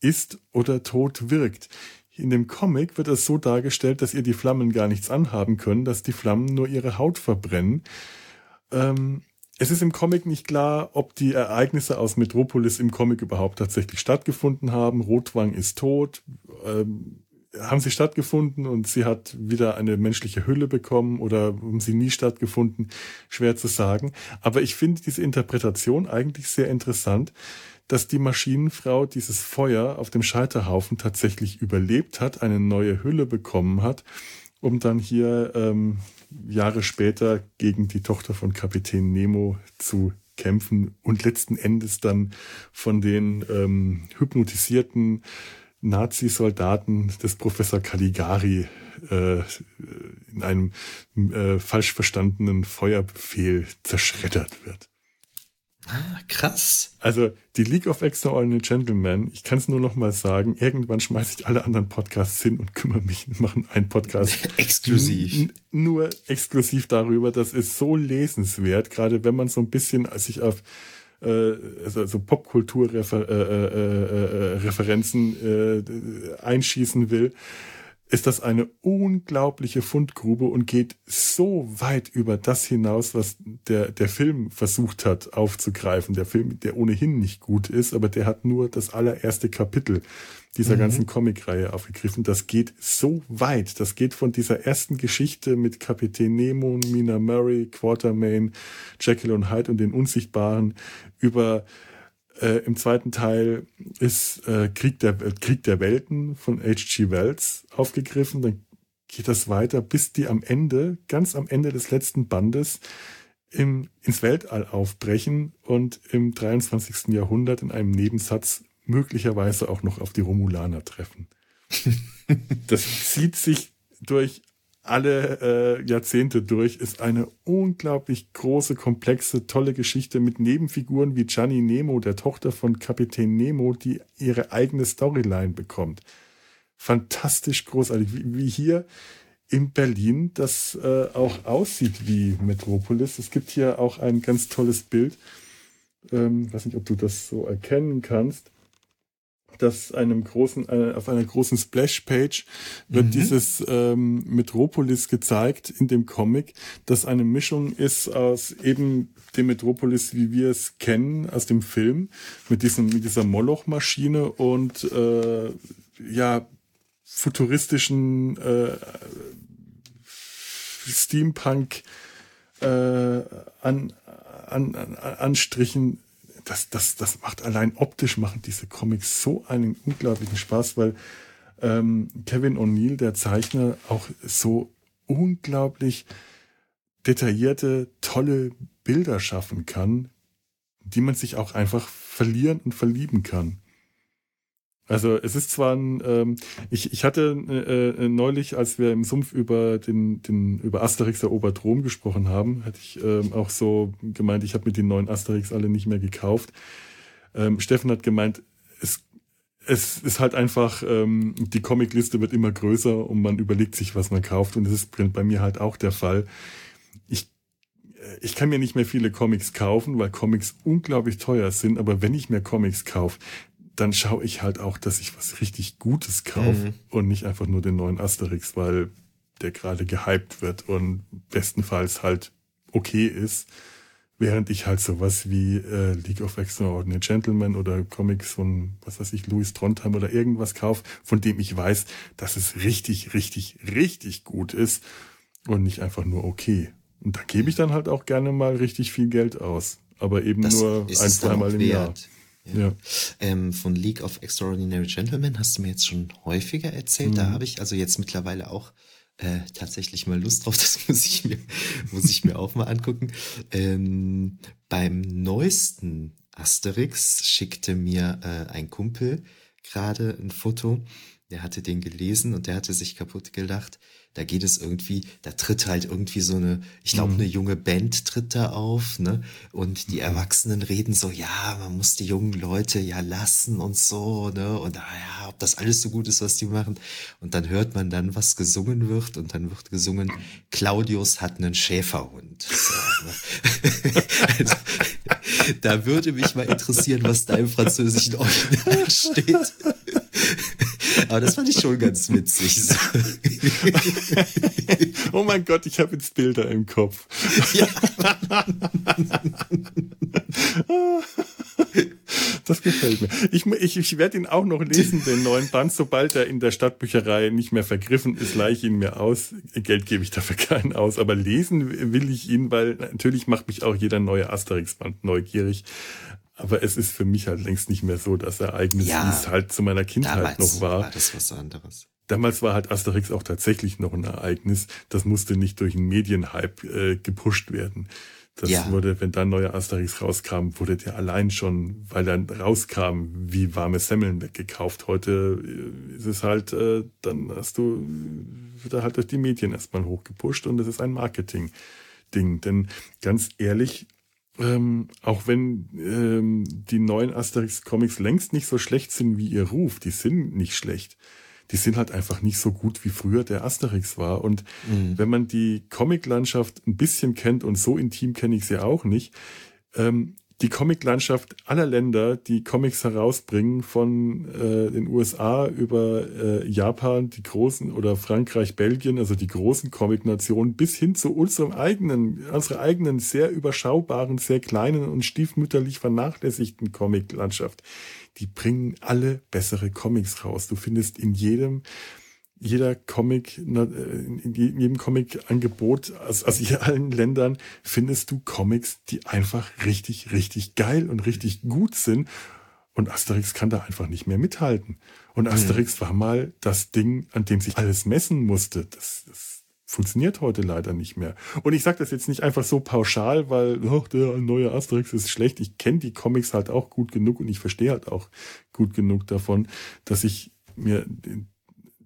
ist oder tot wirkt. In dem Comic wird es so dargestellt, dass ihr die Flammen gar nichts anhaben können, dass die Flammen nur ihre Haut verbrennen. Ähm, es ist im Comic nicht klar, ob die Ereignisse aus Metropolis im Comic überhaupt tatsächlich stattgefunden haben. Rotwang ist tot. Ähm, haben sie stattgefunden und sie hat wieder eine menschliche Hülle bekommen oder haben sie nie stattgefunden, schwer zu sagen. Aber ich finde diese Interpretation eigentlich sehr interessant, dass die Maschinenfrau dieses Feuer auf dem Scheiterhaufen tatsächlich überlebt hat, eine neue Hülle bekommen hat, um dann hier ähm, Jahre später gegen die Tochter von Kapitän Nemo zu kämpfen und letzten Endes dann von den ähm, hypnotisierten Nazi-Soldaten des Professor Caligari äh, in einem äh, falsch verstandenen Feuerbefehl zerschreddert wird. Ah, krass. Also die League of Extraordinary Gentlemen, ich kann es nur noch mal sagen, irgendwann schmeiße ich alle anderen Podcasts hin und kümmere mich und mache einen Podcast exklusiv. Nur exklusiv darüber. Das ist so lesenswert, gerade wenn man so ein bisschen sich auf äh, also, also Popkulturreferenzen äh, äh, äh, äh, einschießen will, ist das eine unglaubliche Fundgrube und geht so weit über das hinaus, was der, der Film versucht hat aufzugreifen. Der Film, der ohnehin nicht gut ist, aber der hat nur das allererste Kapitel dieser mhm. ganzen Comicreihe aufgegriffen. Das geht so weit. Das geht von dieser ersten Geschichte mit Kapitän Nemo, Mina Murray, Quartermain, Jekyll und Hyde und den Unsichtbaren über äh, Im zweiten Teil ist äh, Krieg, der, Krieg der Welten von H.G. Wells aufgegriffen. Dann geht das weiter, bis die am Ende, ganz am Ende des letzten Bandes, im, ins Weltall aufbrechen und im 23. Jahrhundert in einem Nebensatz möglicherweise auch noch auf die Romulaner treffen. das zieht sich durch alle äh, Jahrzehnte durch, ist eine unglaublich große, komplexe, tolle Geschichte mit Nebenfiguren wie Gianni Nemo, der Tochter von Kapitän Nemo, die ihre eigene Storyline bekommt. Fantastisch großartig, wie, wie hier in Berlin das äh, auch aussieht wie Metropolis. Es gibt hier auch ein ganz tolles Bild. Ähm, weiß nicht, ob du das so erkennen kannst dass einem großen, äh, auf einer großen Splash-Page wird mhm. dieses ähm, Metropolis gezeigt in dem Comic, das eine Mischung ist aus eben dem Metropolis, wie wir es kennen aus dem Film, mit diesem, mit dieser Moloch-Maschine und äh, ja futuristischen äh, Steampunk äh, an, an, an Anstrichen das, das, das macht allein optisch machen diese Comics so einen unglaublichen Spaß, weil ähm, Kevin O'Neill, der Zeichner, auch so unglaublich detaillierte, tolle Bilder schaffen kann, die man sich auch einfach verlieren und verlieben kann. Also es ist zwar ein, ähm, ich, ich hatte äh, äh, neulich, als wir im Sumpf über den, den über Asterix erobert Rom gesprochen haben, hatte ich ähm, auch so gemeint, ich habe mit den neuen Asterix alle nicht mehr gekauft. Ähm, Steffen hat gemeint, es, es ist halt einfach, ähm, die Comicliste wird immer größer und man überlegt sich, was man kauft. Und das ist bei mir halt auch der Fall. Ich äh, ich kann mir nicht mehr viele Comics kaufen, weil Comics unglaublich teuer sind, aber wenn ich mir Comics kaufe, dann schaue ich halt auch, dass ich was richtig Gutes kaufe mhm. und nicht einfach nur den neuen Asterix, weil der gerade gehypt wird und bestenfalls halt okay ist, während ich halt sowas wie äh, League of Extraordinary Gentlemen oder Comics von, was weiß ich, Louis Trondheim oder irgendwas kaufe, von dem ich weiß, dass es richtig, richtig, richtig gut ist und nicht einfach nur okay. Und da gebe ich dann halt auch gerne mal richtig viel Geld aus. Aber eben das nur ein, zweimal im wert. Jahr. Ja. ja. Ähm, von League of Extraordinary Gentlemen hast du mir jetzt schon häufiger erzählt. Mhm. Da habe ich also jetzt mittlerweile auch äh, tatsächlich mal Lust drauf. Das muss ich mir, muss ich mir auch mal angucken. Ähm, beim neuesten Asterix schickte mir äh, ein Kumpel gerade ein Foto. Der hatte den gelesen und der hatte sich kaputt gelacht da geht es irgendwie, da tritt halt irgendwie so eine, ich glaube, mhm. eine junge Band tritt da auf, ne? Und die mhm. Erwachsenen reden so, ja, man muss die jungen Leute ja lassen und so, ne? Und ah, ja, ob das alles so gut ist, was die machen. Und dann hört man dann, was gesungen wird, und dann wird gesungen, Claudius hat einen Schäferhund. So, ne? also, da würde mich mal interessieren, was da im französischen Original steht. Aber das fand ich schon ganz witzig. oh mein Gott, ich habe jetzt Bilder im Kopf. Ja. das gefällt mir. Ich, ich, ich werde ihn auch noch lesen, den neuen Band. Sobald er in der Stadtbücherei nicht mehr vergriffen ist, leihe ich ihn mir aus. Geld gebe ich dafür keinen aus. Aber lesen will ich ihn, weil natürlich macht mich auch jeder neue Asterix-Band neugierig. Aber es ist für mich halt längst nicht mehr so das Ereignis, ja, wie es halt zu meiner Kindheit noch war. war das was anderes. Damals war halt Asterix auch tatsächlich noch ein Ereignis. Das musste nicht durch einen Medienhype äh, gepusht werden. Das ja. wurde, wenn dann neuer Asterix rauskam, wurde der allein schon, weil dann rauskam, wie warme Semmeln weggekauft. Heute äh, ist es halt, äh, dann hast du, wird er halt durch die Medien erstmal hochgepusht und es ist ein Marketing-Ding. Denn ganz ehrlich, ähm, auch wenn ähm, die neuen Asterix-Comics längst nicht so schlecht sind wie ihr Ruf, die sind nicht schlecht. Die sind halt einfach nicht so gut wie früher der Asterix war. Und mhm. wenn man die Comic-Landschaft ein bisschen kennt und so intim kenne ich sie auch nicht, ähm, die Comiclandschaft aller Länder, die Comics herausbringen, von äh, den USA über äh, Japan, die großen oder Frankreich, Belgien, also die großen Comic-Nationen, bis hin zu unserem eigenen, unserer eigenen sehr überschaubaren, sehr kleinen und stiefmütterlich vernachlässigten Comic-Landschaft. Die bringen alle bessere Comics raus. Du findest in jedem jeder Comic, in jedem Comic-Angebot aus, aus allen Ländern findest du Comics, die einfach richtig, richtig geil und richtig gut sind. Und Asterix kann da einfach nicht mehr mithalten. Und mhm. Asterix war mal das Ding, an dem sich alles messen musste. Das, das funktioniert heute leider nicht mehr. Und ich sage das jetzt nicht einfach so pauschal, weil oh, der neue Asterix ist schlecht. Ich kenne die Comics halt auch gut genug und ich verstehe halt auch gut genug davon, dass ich mir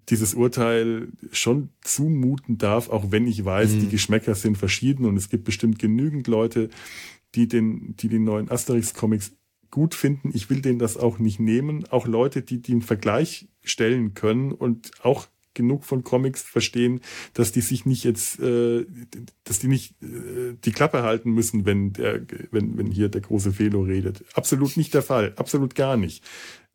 dieses Urteil schon zumuten darf, auch wenn ich weiß, mhm. die Geschmäcker sind verschieden und es gibt bestimmt genügend Leute, die den, die den neuen Asterix-Comics gut finden. Ich will denen das auch nicht nehmen. Auch Leute, die den Vergleich stellen können und auch genug von Comics verstehen, dass die sich nicht jetzt, äh, dass die nicht äh, die Klappe halten müssen, wenn der, wenn, wenn hier der große Felo redet. Absolut nicht der Fall. Absolut gar nicht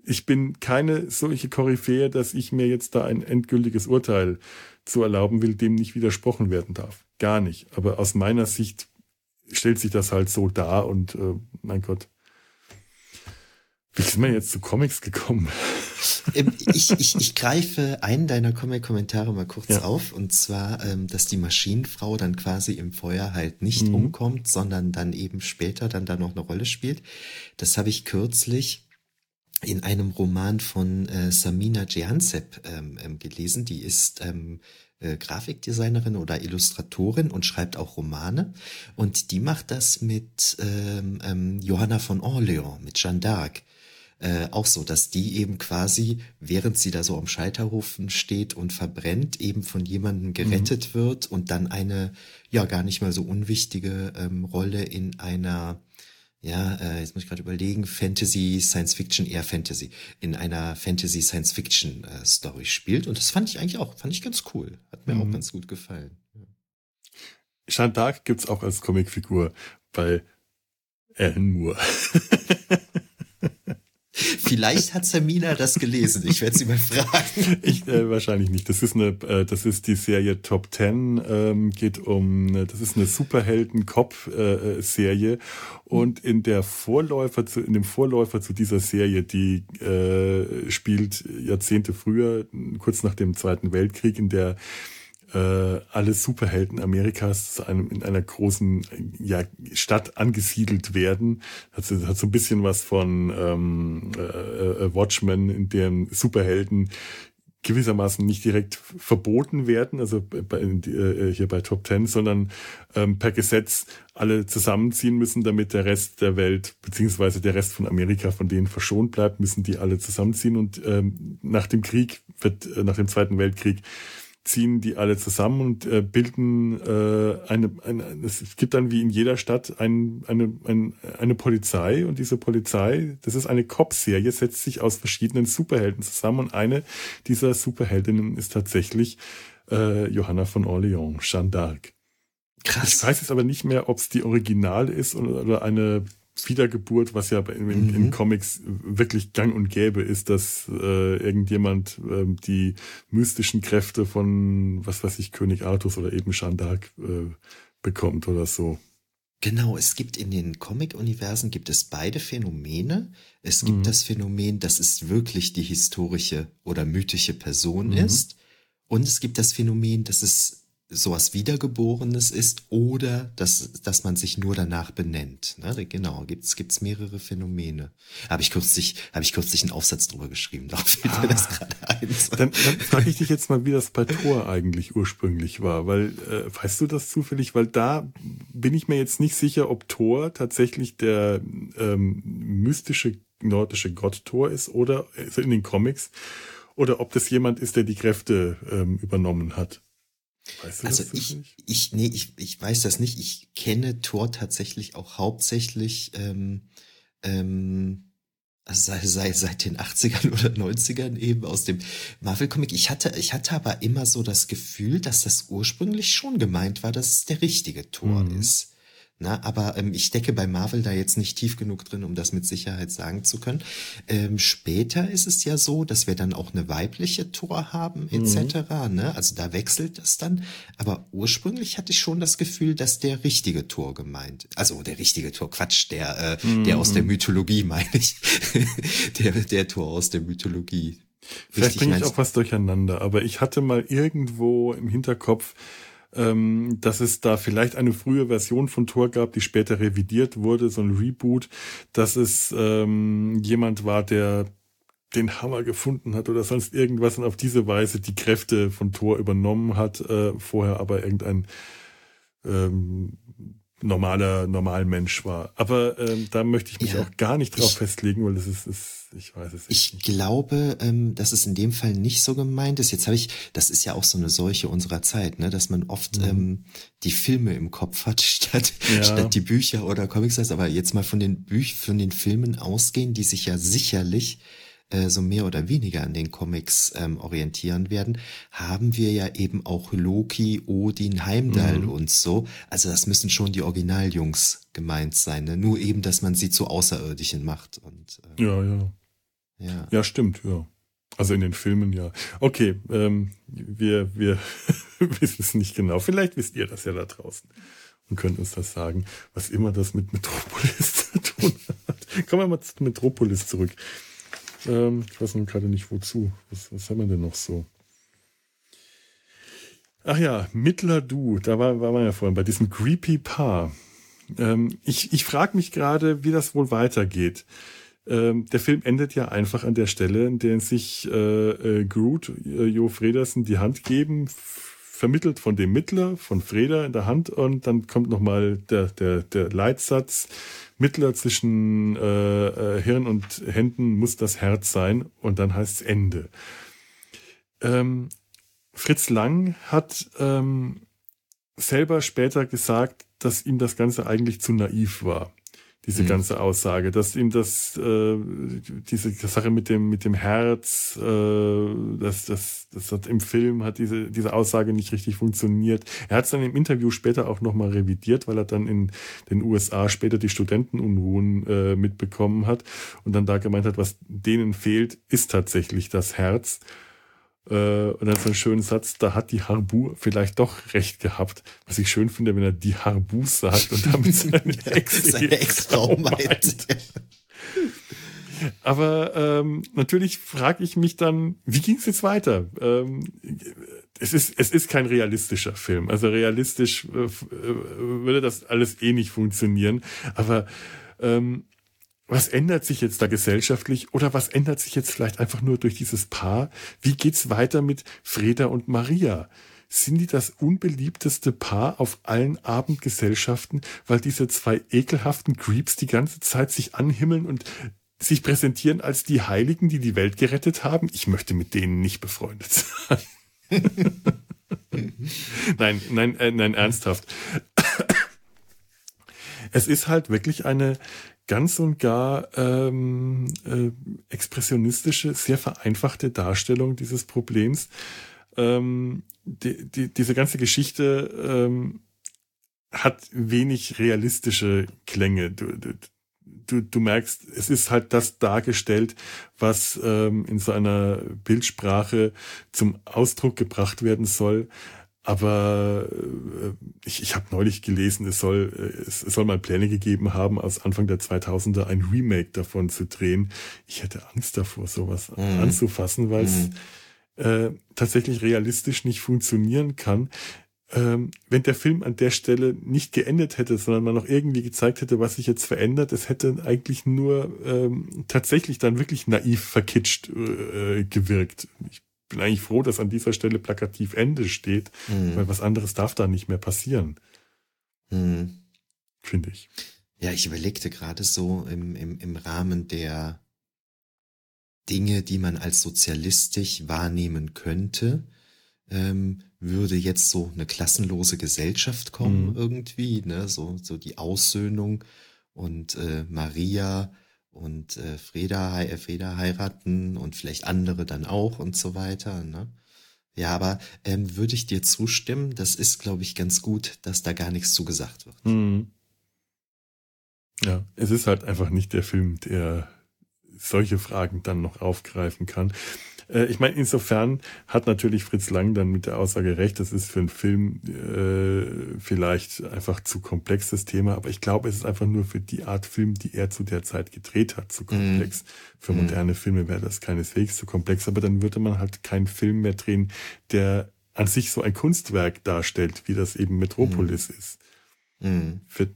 ich bin keine solche Koryphäe, dass ich mir jetzt da ein endgültiges Urteil zu erlauben will, dem nicht widersprochen werden darf. Gar nicht. Aber aus meiner Sicht stellt sich das halt so dar und äh, mein Gott. Wie sind wir jetzt zu Comics gekommen? Ähm, ich, ich, ich greife einen deiner Comic-Kommentare mal kurz ja. auf, und zwar, ähm, dass die Maschinenfrau dann quasi im Feuer halt nicht mhm. umkommt, sondern dann eben später dann da noch eine Rolle spielt. Das habe ich kürzlich in einem Roman von äh, Samina Jehansep ähm, ähm, gelesen. Die ist ähm, äh, Grafikdesignerin oder Illustratorin und schreibt auch Romane. Und die macht das mit ähm, ähm, Johanna von Orléans, mit Jeanne d'Arc. Äh, auch so, dass die eben quasi, während sie da so am Scheiterhofen steht und verbrennt, eben von jemandem gerettet mhm. wird und dann eine, ja, gar nicht mal so unwichtige ähm, Rolle in einer ja, äh, jetzt muss ich gerade überlegen, Fantasy, Science Fiction, eher Fantasy, in einer Fantasy Science Fiction äh, Story spielt. Und das fand ich eigentlich auch, fand ich ganz cool. Hat mir mhm. auch ganz gut gefallen. Ja. Jeanne d'Arc gibt's auch als Comicfigur bei Alan Moore. Vielleicht hat Samina das gelesen. Ich werde sie mal fragen. Ich äh, wahrscheinlich nicht. Das ist eine, äh, das ist die Serie Top Ten. Ähm, geht um, äh, das ist eine Superhelden-Cop-Serie. Und in der Vorläufer zu, in dem Vorläufer zu dieser Serie, die äh, spielt Jahrzehnte früher, kurz nach dem Zweiten Weltkrieg, in der äh, alle Superhelden Amerikas einem, in einer großen ja, Stadt angesiedelt werden. Hat, hat so ein bisschen was von ähm, äh, äh, Watchmen, in dem Superhelden gewissermaßen nicht direkt verboten werden, also bei, äh, hier bei Top Ten, sondern ähm, per Gesetz alle zusammenziehen müssen, damit der Rest der Welt beziehungsweise der Rest von Amerika von denen verschont bleibt, müssen die alle zusammenziehen und ähm, nach dem Krieg wird, äh, nach dem Zweiten Weltkrieg ziehen die alle zusammen und äh, bilden äh, eine, eine, es gibt dann wie in jeder Stadt ein, eine, ein, eine Polizei und diese Polizei, das ist eine Cop-Serie, setzt sich aus verschiedenen Superhelden zusammen und eine dieser Superheldinnen ist tatsächlich äh, Johanna von Orleans, Jeanne d'Arc. Krass. Ich weiß jetzt aber nicht mehr, ob es die Original ist oder, oder eine Wiedergeburt, was ja in, in, mhm. in, Comics wirklich gang und gäbe ist, dass äh, irgendjemand äh, die mystischen Kräfte von, was weiß ich, König Artus oder eben Shandak äh, bekommt oder so. Genau, es gibt in den Comic-Universen gibt es beide Phänomene. Es gibt mhm. das Phänomen, dass es wirklich die historische oder mythische Person mhm. ist. Und es gibt das Phänomen, dass es sowas Wiedergeborenes ist oder dass, dass man sich nur danach benennt. Ne? Genau, gibt's gibt's mehrere Phänomene. Habe ich kürzlich habe ich kürzlich einen Aufsatz drüber geschrieben. Da fällt ah, mir das gerade ein. Dann, dann frage ich dich jetzt mal, wie das bei Thor eigentlich ursprünglich war, weil äh, weißt du das zufällig? Weil da bin ich mir jetzt nicht sicher, ob Thor tatsächlich der ähm, mystische nordische Gott Thor ist oder also in den Comics oder ob das jemand ist, der die Kräfte ähm, übernommen hat. Weißt du also ich, ich, nee, ich, ich weiß das nicht. Ich kenne Thor tatsächlich auch hauptsächlich ähm, ähm, also sei, sei seit den 80ern oder 90ern eben aus dem Marvel-Comic. Ich hatte, ich hatte aber immer so das Gefühl, dass das ursprünglich schon gemeint war, dass es der richtige Thor mhm. ist. Na, aber ähm, ich stecke bei Marvel da jetzt nicht tief genug drin, um das mit Sicherheit sagen zu können. Ähm, später ist es ja so, dass wir dann auch eine weibliche Tor haben, etc. Mhm. Ne? Also da wechselt das dann. Aber ursprünglich hatte ich schon das Gefühl, dass der richtige Tor gemeint. Also der richtige Tor, Quatsch, der, äh, mhm. der aus der Mythologie, meine ich. der, der Tor aus der Mythologie. Vielleicht bringe ich auch was durcheinander, aber ich hatte mal irgendwo im Hinterkopf, ähm, dass es da vielleicht eine frühe Version von Tor gab, die später revidiert wurde, so ein Reboot, dass es ähm, jemand war, der den Hammer gefunden hat oder sonst irgendwas und auf diese Weise die Kräfte von Thor übernommen hat, äh, vorher aber irgendein ähm, normaler, normal Mensch war. Aber ähm, da möchte ich mich ja, auch gar nicht drauf ich, festlegen, weil das ist, ist ich weiß es Ich nicht. glaube, ähm, dass es in dem Fall nicht so gemeint ist. Jetzt habe ich, das ist ja auch so eine Seuche unserer Zeit, ne, dass man oft mhm. ähm, die Filme im Kopf hat statt ja. statt die Bücher oder Comics. Aber jetzt mal von den Büch von den Filmen ausgehen, die sich ja sicherlich äh, so mehr oder weniger an den Comics ähm, orientieren werden, haben wir ja eben auch Loki, Odin, Heimdall mhm. und so. Also das müssen schon die Originaljungs gemeint sein. Ne? Nur eben, dass man sie zu Außerirdischen macht. Und, äh, ja, ja. Ja. ja, stimmt, ja. Also in den Filmen ja. Okay, ähm, wir, wir wissen es nicht genau. Vielleicht wisst ihr das ja da draußen und könnt uns das sagen, was immer das mit Metropolis zu tun hat. Kommen wir mal zu Metropolis zurück. Ähm, ich weiß noch gerade nicht wozu. Was, was haben wir denn noch so? Ach ja, Mittler Du, da war, war man ja vorhin bei diesem creepy Paar. Ähm, ich ich frage mich gerade, wie das wohl weitergeht. Ähm, der Film endet ja einfach an der Stelle, in der sich äh, äh, Groot, äh, Jo Fredersen die Hand geben, vermittelt von dem Mittler, von Freda in der Hand und dann kommt nochmal der, der, der Leitsatz, Mittler zwischen äh, äh, Hirn und Händen muss das Herz sein und dann heißt es Ende. Ähm, Fritz Lang hat ähm, selber später gesagt, dass ihm das Ganze eigentlich zu naiv war diese mhm. ganze Aussage, dass ihm das äh, diese Sache mit dem mit dem Herz, äh, das das das hat im Film hat diese diese Aussage nicht richtig funktioniert. Er hat es dann im Interview später auch noch mal revidiert, weil er dann in den USA später die Studentenunruhen äh, mitbekommen hat und dann da gemeint hat, was denen fehlt, ist tatsächlich das Herz. Äh, und dann so einen schönen Satz, da hat die Harbu vielleicht doch recht gehabt. Was ich schön finde, wenn er die Harbu sagt und damit seine Ex-Frau meint. Aber ähm, natürlich frage ich mich dann, wie ging es jetzt weiter? Ähm, es ist es ist kein realistischer Film. Also realistisch äh, äh würde das alles eh nicht funktionieren. Aber ähm, was ändert sich jetzt da gesellschaftlich oder was ändert sich jetzt vielleicht einfach nur durch dieses Paar? Wie geht's weiter mit Freda und Maria? Sind die das unbeliebteste Paar auf allen Abendgesellschaften, weil diese zwei ekelhaften Creeps die ganze Zeit sich anhimmeln und sich präsentieren als die Heiligen, die die Welt gerettet haben? Ich möchte mit denen nicht befreundet sein. nein, nein, äh, nein, ernsthaft. Es ist halt wirklich eine, ganz und gar ähm, äh, expressionistische, sehr vereinfachte Darstellung dieses Problems. Ähm, die, die, diese ganze Geschichte ähm, hat wenig realistische Klänge. Du, du, du merkst, es ist halt das dargestellt, was ähm, in so einer Bildsprache zum Ausdruck gebracht werden soll. Aber äh, ich, ich habe neulich gelesen, es soll, äh, es soll mal Pläne gegeben haben, aus Anfang der 2000er ein Remake davon zu drehen. Ich hätte Angst davor, sowas mhm. anzufassen, weil es mhm. äh, tatsächlich realistisch nicht funktionieren kann. Ähm, wenn der Film an der Stelle nicht geendet hätte, sondern man noch irgendwie gezeigt hätte, was sich jetzt verändert, es hätte eigentlich nur ähm, tatsächlich dann wirklich naiv verkitscht äh, gewirkt. Ich bin eigentlich froh, dass an dieser Stelle plakativ Ende steht, mhm. weil was anderes darf da nicht mehr passieren. Mhm. Finde ich. Ja, ich überlegte gerade so im, im, im Rahmen der Dinge, die man als sozialistisch wahrnehmen könnte, ähm, würde jetzt so eine klassenlose Gesellschaft kommen mhm. irgendwie, ne? So, so die Aussöhnung und äh, Maria und äh, Freda, äh, Freda heiraten und vielleicht andere dann auch und so weiter. Ne? Ja, aber ähm, würde ich dir zustimmen, das ist, glaube ich, ganz gut, dass da gar nichts zugesagt wird. Mhm. Ja, es ist halt einfach nicht der Film, der solche Fragen dann noch aufgreifen kann. Äh, ich meine, insofern hat natürlich Fritz Lang dann mit der Aussage recht, das ist für einen Film äh, vielleicht einfach zu komplexes Thema, aber ich glaube, es ist einfach nur für die Art Film, die er zu der Zeit gedreht hat, zu komplex. Mm. Für moderne. Filme wäre das keineswegs zu komplex, aber dann würde man halt keinen Film mehr drehen, der an sich so ein Kunstwerk darstellt, wie das eben Metropolis mm. ist. Mm. Für,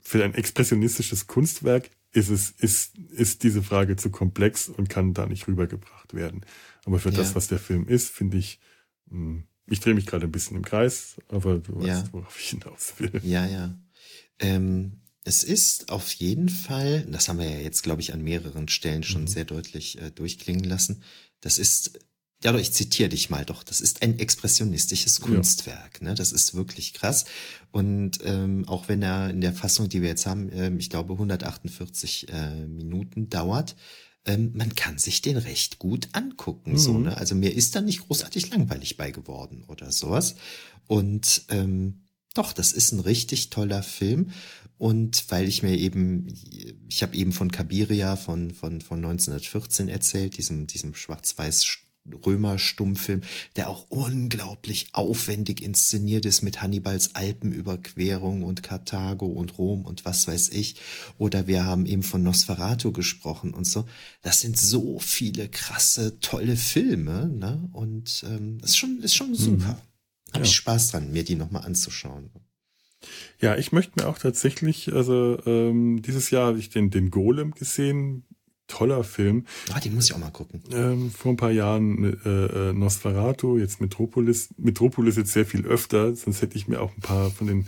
für ein expressionistisches Kunstwerk ist es, ist, ist diese Frage zu komplex und kann da nicht rübergebracht werden. Aber für ja. das, was der Film ist, finde ich, hm, ich drehe mich gerade ein bisschen im Kreis, aber du weißt, ja. worauf ich hinaus will. Ja, ja. Ähm, es ist auf jeden Fall, das haben wir ja jetzt, glaube ich, an mehreren Stellen schon mhm. sehr deutlich äh, durchklingen lassen, das ist ja, ich zitiere dich mal doch. Das ist ein expressionistisches Kunstwerk. Ja. Ne? Das ist wirklich krass. Und ähm, auch wenn er in der Fassung, die wir jetzt haben, ähm, ich glaube 148 äh, Minuten dauert, ähm, man kann sich den recht gut angucken. Mhm. So, ne? Also mir ist da nicht großartig langweilig bei geworden oder sowas. Und ähm, doch, das ist ein richtig toller Film. Und weil ich mir eben, ich habe eben von Kabiria von, von, von 1914 erzählt, diesem, diesem schwarz-weiß Römer-Stummfilm, der auch unglaublich aufwendig inszeniert ist mit Hannibals Alpenüberquerung und Karthago und Rom und was weiß ich. Oder wir haben eben von Nosferatu gesprochen und so. Das sind so viele krasse, tolle Filme, ne? Und ähm, das ist schon, ist schon super. Mhm. Habe ja. ich Spaß dran, mir die nochmal anzuschauen. Ja, ich möchte mir auch tatsächlich, also ähm, dieses Jahr habe ich den, den Golem gesehen, toller Film. Ah, den muss ich auch mal gucken. Ähm, vor ein paar Jahren äh, äh, Nosferatu, jetzt Metropolis. Metropolis jetzt sehr viel öfter, sonst hätte ich mir auch ein paar von den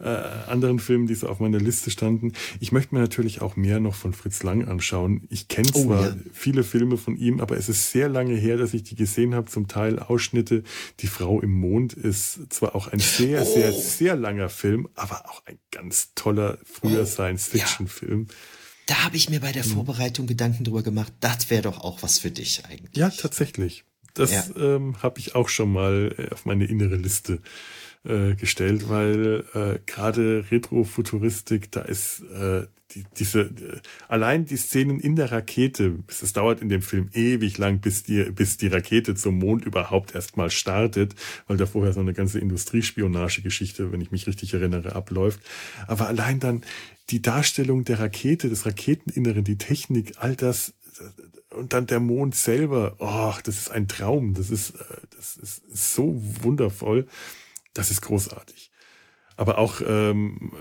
äh, anderen Filmen, die so auf meiner Liste standen. Ich möchte mir natürlich auch mehr noch von Fritz Lang anschauen. Ich kenne oh, zwar ja. viele Filme von ihm, aber es ist sehr lange her, dass ich die gesehen habe. Zum Teil Ausschnitte. Die Frau im Mond ist zwar auch ein sehr, oh. sehr, sehr langer Film, aber auch ein ganz toller früher oh, Science-Fiction-Film. Ja da habe ich mir bei der mhm. Vorbereitung Gedanken drüber gemacht, das wäre doch auch was für dich eigentlich. Ja, tatsächlich. Das ja. ähm, habe ich auch schon mal äh, auf meine innere Liste äh, gestellt, weil äh, gerade Retrofuturistik, da ist äh, die, diese äh, allein die Szenen in der Rakete, es dauert in dem Film ewig lang, bis die bis die Rakete zum Mond überhaupt erstmal startet, weil da vorher so eine ganze Industriespionagegeschichte, wenn ich mich richtig erinnere, abläuft. Aber allein dann die Darstellung der Rakete, des Raketeninneren, die Technik, all das und dann der Mond selber, oh, das ist ein Traum, das ist, äh, das ist so wundervoll, das ist großartig. Aber auch ähm,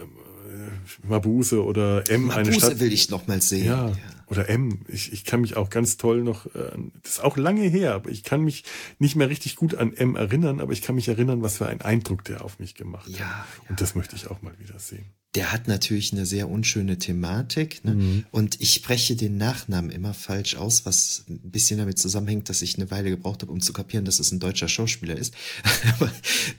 äh, Mabuse oder M, Mabuse eine Stadt. will ich noch mal sehen. Ja, ja. oder M. Ich, ich kann mich auch ganz toll noch, äh, das ist auch lange her, aber ich kann mich nicht mehr richtig gut an M erinnern, aber ich kann mich erinnern, was für ein Eindruck der auf mich gemacht hat. Ja, Und das möchte ich auch mal wieder sehen der hat natürlich eine sehr unschöne Thematik. Ne? Mhm. Und ich spreche den Nachnamen immer falsch aus, was ein bisschen damit zusammenhängt, dass ich eine Weile gebraucht habe, um zu kapieren, dass es ein deutscher Schauspieler ist. Aber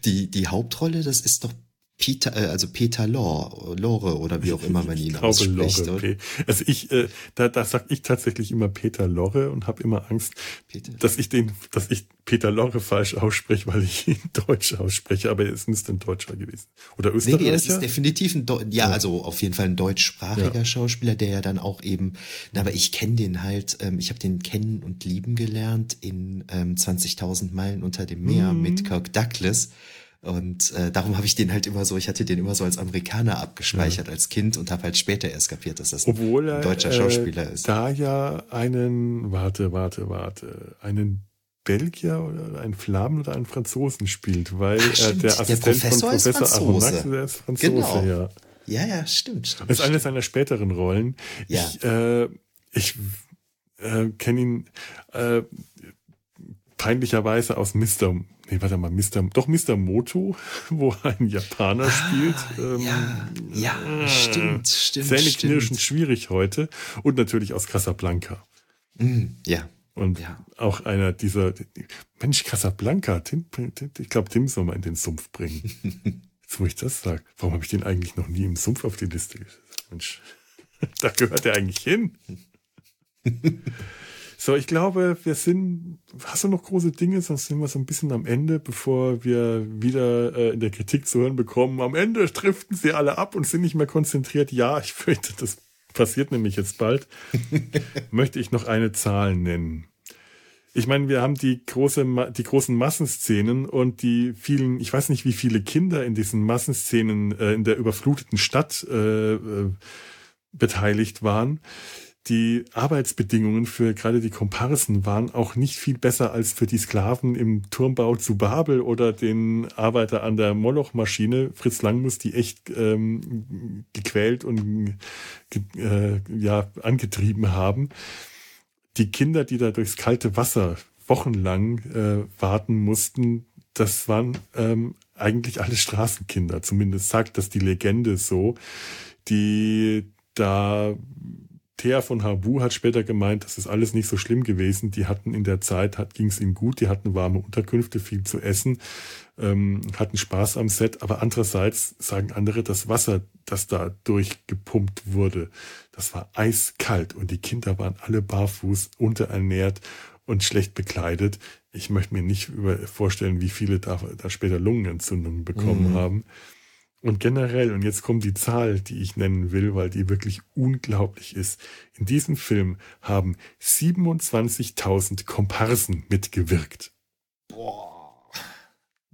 die, die Hauptrolle, das ist doch Peter, äh, also Peter Lore, Lore oder wie auch immer man ihn ich ausspricht. Lore, also ich, äh, da, da sag ich tatsächlich immer Peter Lorre und habe immer Angst, Peter. dass ich den, dass ich Peter Lorre falsch ausspreche, weil ich ihn Deutsch ausspreche, aber es müsste ein Deutscher gewesen. Oder Österreicher? Nee, das ist definitiv ein, Deu ja, ja, also auf jeden Fall ein deutschsprachiger ja. Schauspieler, der ja dann auch eben, na, aber ich kenne den halt, ähm, ich habe den kennen und lieben gelernt in ähm, 20.000 Meilen unter dem Meer mhm. mit Kirk Douglas. Und äh, darum habe ich den halt immer so, ich hatte den immer so als Amerikaner abgespeichert ja. als Kind und habe halt später erst kapiert, dass das Obwohl ein deutscher äh, Schauspieler ist. Da ja einen, warte, warte, warte, einen Belgier oder einen Flamen oder einen Franzosen spielt, weil Ach, äh, der Assistent der Professor von Professor Aronnax, der ist Franzose, genau. ja. Ja, ja, stimmt, stimmt. Das ist eine seiner späteren Rollen. Ja. Ich, äh, ich äh, kenne ihn äh, peinlicherweise aus Mr nee, warte mal, Mr. Doch Mr. Moto, wo ein Japaner ah, spielt. Ähm, ja, ja, äh, stimmt, stimmt. Zähneknirschend schwierig heute. Und natürlich aus Casablanca. Mm, ja. Und ja. auch einer dieser, Mensch, Casablanca, Tim, ich glaube, Tim soll mal in den Sumpf bringen. Jetzt, wo ich das sage, warum habe ich den eigentlich noch nie im Sumpf auf die Liste gesetzt? Mensch, da gehört er eigentlich hin. So, ich glaube, wir sind, hast du noch große Dinge, sonst sind wir so ein bisschen am Ende, bevor wir wieder äh, in der Kritik zu hören bekommen. Am Ende driften sie alle ab und sind nicht mehr konzentriert. Ja, ich fürchte, das passiert nämlich jetzt bald. Möchte ich noch eine Zahl nennen. Ich meine, wir haben die große, die großen Massenszenen und die vielen, ich weiß nicht, wie viele Kinder in diesen Massenszenen äh, in der überfluteten Stadt äh, äh, beteiligt waren die Arbeitsbedingungen für gerade die Komparsen waren auch nicht viel besser als für die Sklaven im Turmbau zu Babel oder den Arbeiter an der Moloch-Maschine. Fritz Lang muss die echt ähm, gequält und äh, ja angetrieben haben. Die Kinder, die da durchs kalte Wasser wochenlang äh, warten mussten, das waren ähm, eigentlich alle Straßenkinder. Zumindest sagt das die Legende so, die da Thea von Habu hat später gemeint, das ist alles nicht so schlimm gewesen. Die hatten in der Zeit, hat, ging es ihnen gut, die hatten warme Unterkünfte, viel zu essen, ähm, hatten Spaß am Set. Aber andererseits sagen andere, das Wasser, das da durchgepumpt wurde, das war eiskalt und die Kinder waren alle barfuß, unterernährt und schlecht bekleidet. Ich möchte mir nicht über, vorstellen, wie viele da, da später Lungenentzündungen bekommen mhm. haben. Und generell, und jetzt kommt die Zahl, die ich nennen will, weil die wirklich unglaublich ist. In diesem Film haben 27.000 Komparsen mitgewirkt. Boah.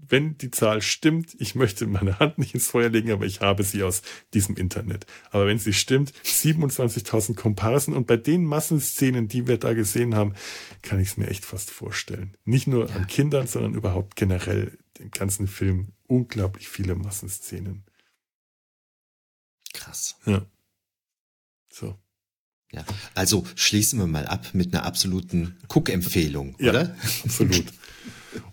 Wenn die Zahl stimmt, ich möchte meine Hand nicht ins Feuer legen, aber ich habe sie aus diesem Internet. Aber wenn sie stimmt, 27.000 Komparsen und bei den Massenszenen, die wir da gesehen haben, kann ich es mir echt fast vorstellen. Nicht nur ja. an Kindern, sondern überhaupt generell den ganzen Film unglaublich viele Massenszenen. Krass. Ja. So. Ja, also schließen wir mal ab mit einer absoluten Cook-Empfehlung, ja, oder? Absolut.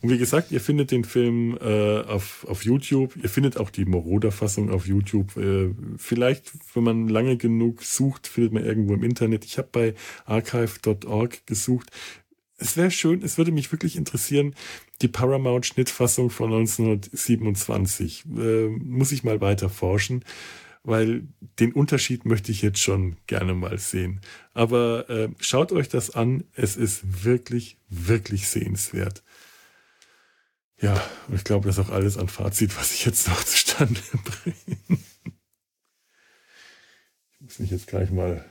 Und wie gesagt, ihr findet den Film äh, auf, auf YouTube. Ihr findet auch die Moroder-Fassung auf YouTube. Äh, vielleicht, wenn man lange genug sucht, findet man irgendwo im Internet. Ich habe bei archive.org gesucht es wäre schön, es würde mich wirklich interessieren, die Paramount-Schnittfassung von 1927. Äh, muss ich mal weiter forschen, weil den Unterschied möchte ich jetzt schon gerne mal sehen. Aber äh, schaut euch das an, es ist wirklich, wirklich sehenswert. Ja, und ich glaube, das ist auch alles an Fazit, was ich jetzt noch zustande bringe. Ich muss mich jetzt gleich mal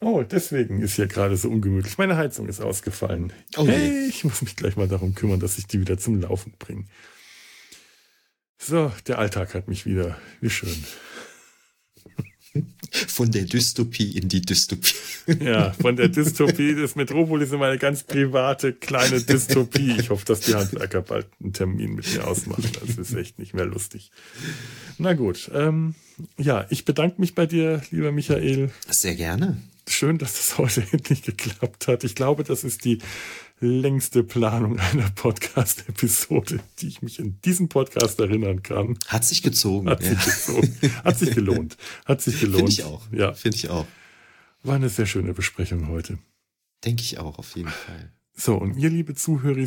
Oh, deswegen ist hier gerade so ungemütlich. Meine Heizung ist ausgefallen. Oh, hey, ich muss mich gleich mal darum kümmern, dass ich die wieder zum Laufen bringe. So, der Alltag hat mich wieder. Wie schön. Von der Dystopie in die Dystopie. Ja, von der Dystopie des Metropolis in meine ganz private kleine Dystopie. Ich hoffe, dass die Handwerker bald einen Termin mit mir ausmachen. Das ist echt nicht mehr lustig. Na gut, ähm, ja, ich bedanke mich bei dir, lieber Michael. Sehr gerne schön, dass das heute endlich geklappt hat. Ich glaube, das ist die längste Planung einer Podcast-Episode, die ich mich in diesem Podcast erinnern kann. Hat sich gezogen. Hat ja. sich gezogen. Hat sich gelohnt. Hat sich gelohnt. Finde ich auch. Ja. Finde ich auch. War eine sehr schöne Besprechung heute. Denke ich auch, auf jeden Fall. So, und ihr, liebe Zuhörer,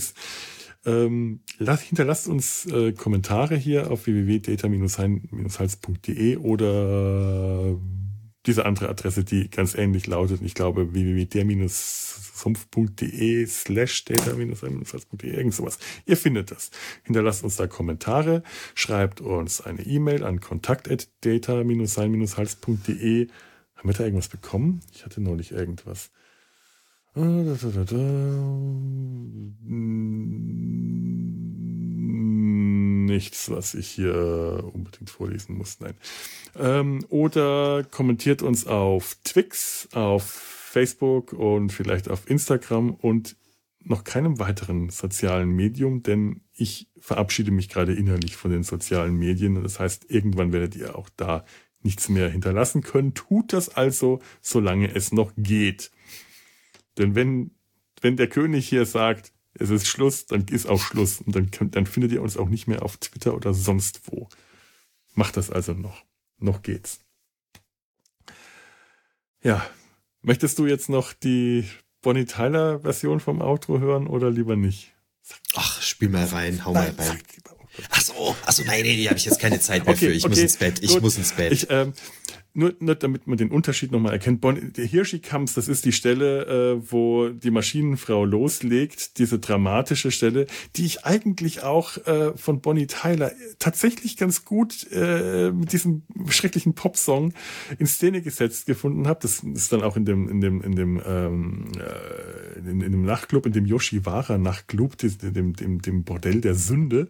ähm, hinterlasst uns äh, Kommentare hier auf www.data-hals.de oder diese andere Adresse, die ganz ähnlich lautet, ich glaube www.der-sumpf.de slash data-salz.de, irgend sowas. Ihr findet das. Hinterlasst uns da Kommentare, schreibt uns eine E-Mail an kontakt.data-sein-hals.de. Haben wir da irgendwas bekommen? Ich hatte neulich irgendwas. Ah, da, da, da, da. Nichts, was ich hier unbedingt vorlesen muss. Nein. Ähm, oder kommentiert uns auf Twix, auf Facebook und vielleicht auf Instagram und noch keinem weiteren sozialen Medium, denn ich verabschiede mich gerade innerlich von den sozialen Medien. Das heißt, irgendwann werdet ihr auch da nichts mehr hinterlassen können. Tut das also, solange es noch geht. Denn wenn, wenn der König hier sagt, es ist Schluss, dann ist auch Schluss. Und dann, dann findet ihr uns auch nicht mehr auf Twitter oder sonst wo. Macht das also noch noch geht's. Ja, möchtest du jetzt noch die Bonnie Tyler Version vom Outro hören oder lieber nicht? Ach, spiel mal rein, hau Nein, mal rein. Ach so, ach so, nein, nee, nee, habe ich jetzt keine Zeit mehr okay, für. Ich okay, muss ins Bett. Ich gut. muss ins Bett. Ich, ähm, nur, nur damit man den Unterschied nochmal erkennt. Bon, der Hirschi Comes, das ist die Stelle, äh, wo die Maschinenfrau loslegt, diese dramatische Stelle, die ich eigentlich auch äh, von Bonnie Tyler tatsächlich ganz gut äh, mit diesem schrecklichen Popsong in Szene gesetzt gefunden habe. Das ist dann auch in dem in dem in dem ähm, äh, in, in dem Nachtclub, in dem Yoshiwara Nachtclub, dem, dem, dem Bordell der Sünde,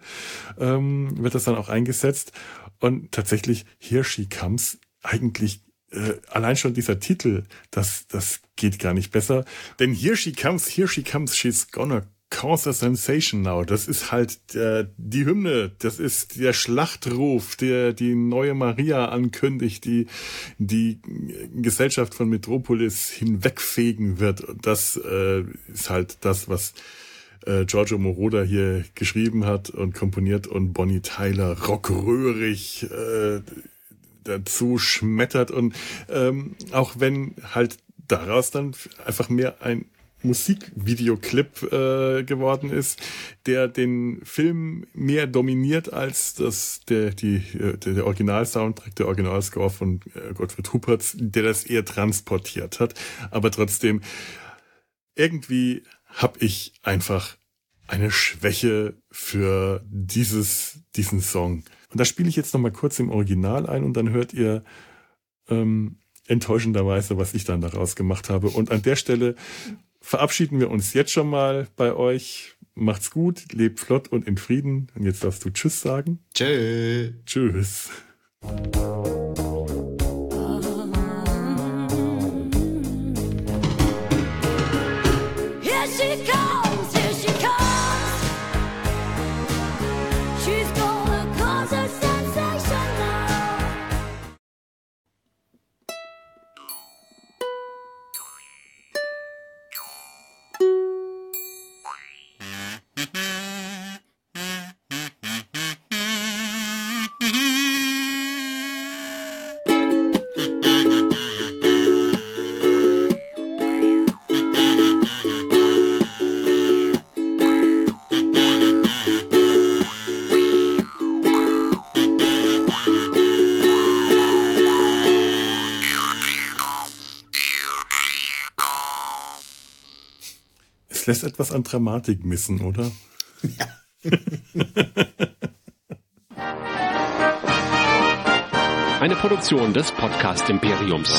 ähm, wird das dann auch eingesetzt. Und tatsächlich, Here She Comes eigentlich äh, allein schon dieser Titel, das, das geht gar nicht besser. Denn here she comes, here she comes, she's gonna cause a sensation now. Das ist halt äh, die Hymne, das ist der Schlachtruf, der die neue Maria ankündigt, die die Gesellschaft von Metropolis hinwegfegen wird. Und das äh, ist halt das, was äh, Giorgio Moroder hier geschrieben hat und komponiert und Bonnie Tyler rockröhrig äh, dazu schmettert und ähm, auch wenn halt daraus dann einfach mehr ein Musikvideoclip äh, geworden ist, der den Film mehr dominiert als das der die äh, der, der Original-Soundtrack, der Originalscore von äh, Gottfried Huppertz, der das eher transportiert hat. Aber trotzdem irgendwie habe ich einfach eine Schwäche für dieses diesen Song. Und da spiele ich jetzt noch mal kurz im Original ein und dann hört ihr ähm, enttäuschenderweise, was ich dann daraus gemacht habe. Und an der Stelle verabschieden wir uns jetzt schon mal bei euch. Macht's gut, lebt flott und in Frieden. Und jetzt darfst du Tschüss sagen. Tschö. Tschüss. Lässt etwas an Dramatik missen, oder? Ja. Eine Produktion des Podcast Imperiums.